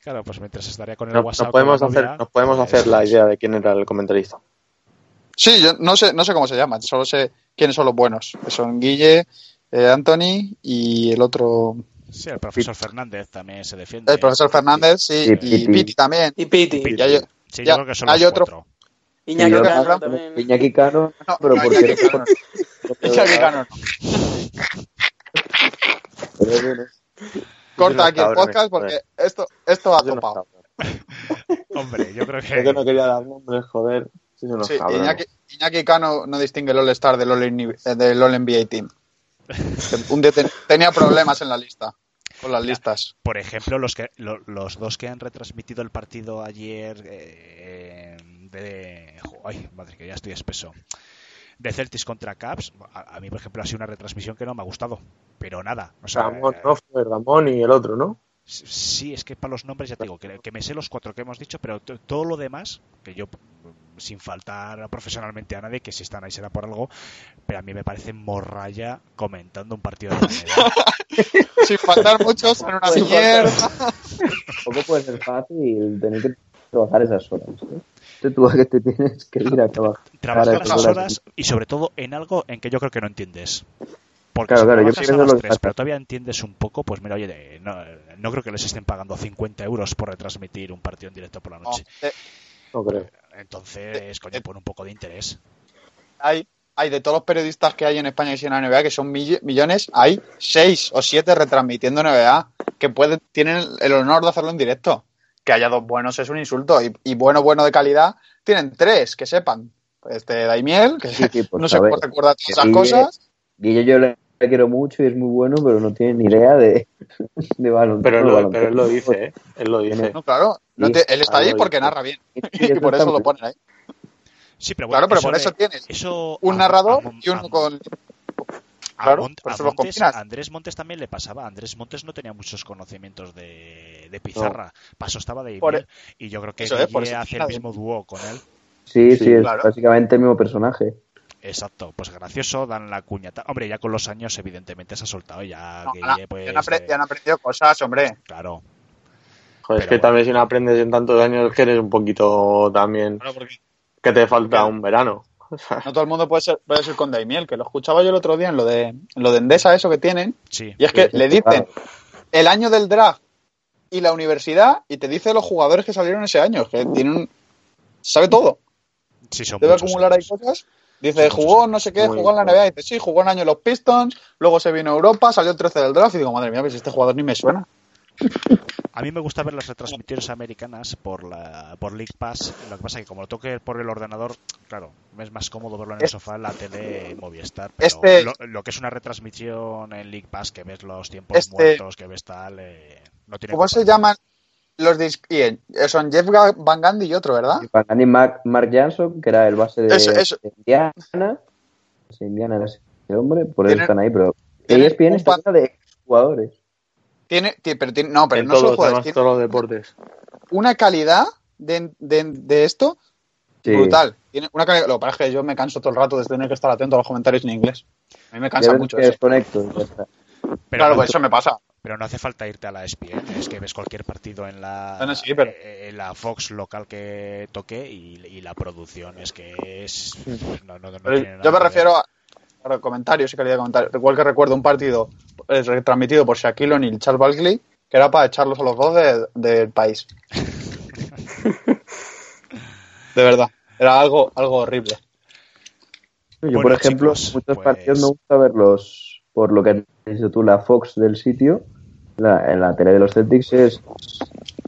Claro, pues mientras estaría con el No- WhatsApp. nos podemos con hacer, nos podemos pues, hacer la idea de quién era el comentarista. Sí, yo no sé, no sé cómo se llama, solo sé quiénes son los buenos. que Son Guille, eh, Anthony y el otro, Sí, el profesor Fernández también se defiende. el profesor Fernández, sí, Sí, y Piti. Piti también. Y Piti. Piti. Y hay- Sí, ya, yo creo que son hay los otro- cuatro. Iñaki Y yo- Cano también. Iñaki Cano, No, pero no, porque [LAUGHS] Iñaki Cano no. No. Corta Yo aquí el no podcast no, porque esto, esto va Yo no topado. Hombre, yo creo Yo que no que. quería dar nombres, joder. Sí, Sí. Iñaki, Iñaki Cano no distingue el All-Star del All, eh, del All NBA Team. [LAUGHS] Un día ten- tenía problemas en la lista, con las listas. Por ejemplo, los que lo- los dos que han retransmitido el partido ayer eh, de. Ay, madre, que ya estoy espeso. De Celtics contra Caps, a, a mí, por ejemplo, ha sido una retransmisión que no me ha gustado. Pero nada. O sea, Ramón, no fue Ramón y el otro, ¿no? Sí, es que para los nombres ya te digo, que, que me sé los cuatro que hemos dicho, pero todo lo demás, que yo, sin faltar profesionalmente a nadie, que si están ahí será por algo, pero a mí me parece morralla comentando un partido de. [LAUGHS] Sin faltar muchos, son una mierda. tampoco puede ser fácil tener que trabajar esas horas. ¿eh? Tú, tú que te tienes que ir a trabajar. Trabajar esas horas y sobre todo en algo en que yo creo que no entiendes. Porque Claro, si claro, yo a lo las pasa. pero todavía entiendes un poco, pues mira, oye, de- no, no creo que les estén pagando 50 euros por retransmitir un partido en directo por la No, noche. eh, No creo. Entonces, coño, pon un poco de interés. hay, hay de todos los periodistas que hay en España y en la NBA, que son mill- millones, hay seis o siete retransmitiendo NBA, que pueden, tienen el honor de hacerlo en directo. Que haya dos buenos es un insulto. Y, y bueno, bueno de calidad, tienen tres, que sepan. Este Daimiel, que Sí, sí, pues, no sé cómo recuerda todas esas Guille- cosas. Guille yo le quiero mucho y es muy bueno, pero no tiene ni idea de, [LAUGHS] de baloncesto. Pero, él lo, baloncesto. pero él lo dice, ¿eh? Él lo dice. No, claro, no te- él está algo ahí porque narra bien. Y por eso lo ponen ahí. Sí, pero bueno, Claro, pero eso por eso de- tienes eso un a- narrador a y uno a- con. Claro, Mont- por a eso los Montes- Andrés Montes también le pasaba. Andrés Montes no tenía muchos conocimientos de, de pizarra. Paso estaba de Por- Ibiel, y yo creo que eso hace el mismo dúo con él. Sí, Sí, sí, es claro. básicamente el mismo personaje. Exacto, pues gracioso, dan la cuñata. Hombre, ya con los años, evidentemente, se ha soltado ya. No, ya, pues, han eh, ya han aprendido cosas, hombre. claro. Joder, es que bueno. también si no aprendes en tantos años que eres un poquito también Claro, porque que te falta Claro. un verano. No todo el mundo puede ser, puede ser con Daimiel, que lo escuchaba yo el otro día en lo de, en lo de Endesa, eso que tienen. Sí. Y es que Sí, le dicen claro. el año del draft y la universidad y te dice los jugadores que salieron ese año. Que tiene un... Sabe todo. Sí, son Debe acumular ahí cosas. Dice, jugó no sé qué, jugó en la. NBA. Dice, sí, jugó un año en los Pistons, luego se vino a Europa, salió el 13 del draft y digo, madre mía, pues este jugador ni me suena. A mí me gusta ver las retransmisiones americanas por la por League Pass. Lo que pasa es que como lo toque por el ordenador, claro, me es más cómodo verlo en el sofá en la tele Movistar. Pero Este- lo, lo que es una retransmisión en League Pass, que ves los tiempos Este- muertos, que ves tal, eh, no tiene ¿Cómo se llaman los y, eh, Son Jeff Van Gundy y otro, ¿verdad? Andy Mark, Mark Jansson, que era el base de, Eso, eso. de Indiana. Sí, Indiana era ese hombre, por eso están ahí, pero ESPN está llena de jugadores. Tiene, ti- pero tiene, no, pero en no solo todos jugadores, tiene todos los deportes. una calidad de, de, de esto Sí. brutal. Tiene una calidad, lo que pasa es que yo me canso todo el rato de tener que estar atento a los comentarios en inglés. A mí me De cansa mucho que eso. desconecto, ya está. Pero, claro, pues eso me pasa. Pero no hace falta irte a la ESPN, es que ves cualquier partido en la, Bueno, sí, pero- eh, en la Fox local que toque y, y la producción es que es... No, no, no nada yo me refiero a, a comentarios y calidad de comentarios. Igual que recuerdo un partido retransmitido por Shaquille O'Neal y Charles Barkley, que era para echarlos a los dos de- del país. [LAUGHS] de verdad. Era algo, algo horrible. Yo, Bueno, por ejemplo, chicos, muchos pues- partidos me gusta verlos por lo que has dicho tú, la Fox del sitio, la, en la tele de los Celtics, es,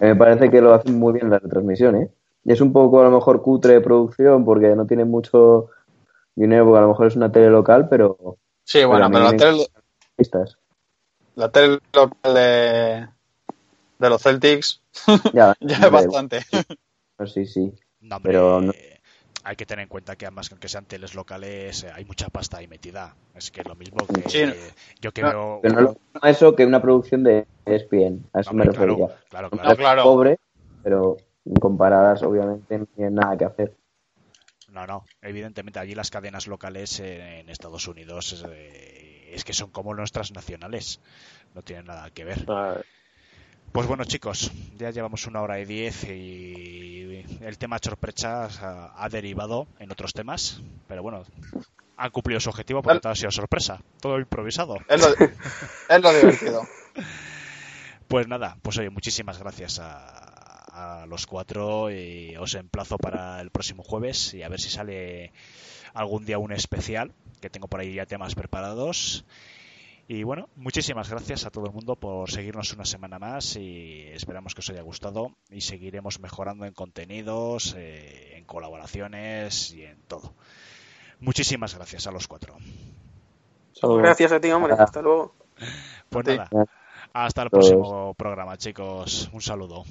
me parece que lo hacen muy bien la retransmisión, ¿eh? Y es un poco a lo mejor cutre de producción porque no tienen mucho dinero, porque a lo mejor es una tele local, pero Sí, bueno, pero, la tele, vistas. la tele local de, de los Celtics Ya, [LAUGHS] ya es bastante. bueno, [LAUGHS] sí, sí. No, Pero no- hay que tener en cuenta que además que aunque sean teles locales eh, hay mucha pasta ahí metida. Es que es lo mismo que Sí. yo que No, veo... Pero no es lo mismo eso que una producción de ESPN, a eso me refería. claro, claro, claro. No, claro. pobre, pero comparadas obviamente no tienen nada que hacer. No, no. Evidentemente allí las cadenas locales eh, en Estados Unidos es, eh, es que son como nuestras nacionales. No tienen nada que ver. Pues bueno, chicos, ya llevamos una hora y diez y el tema sorpresas ha, derivado en otros temas, pero bueno, han cumplido su objetivo porque todo ha sido sorpresa, todo improvisado. Es lo, [LAUGHS] es lo divertido. Pues nada, pues oye, muchísimas gracias a, a los cuatro y os emplazo para el próximo jueves y a ver si sale algún día un especial, que tengo por ahí ya temas preparados. Y bueno, muchísimas gracias a todo el mundo por seguirnos una semana más y esperamos que os haya gustado y seguiremos mejorando en contenidos, eh, en colaboraciones y en todo. Muchísimas gracias a los cuatro. Saludos. Gracias a ti, hombre. Hasta luego. Pues nada, hasta el Todos. próximo programa, chicos. Un saludo.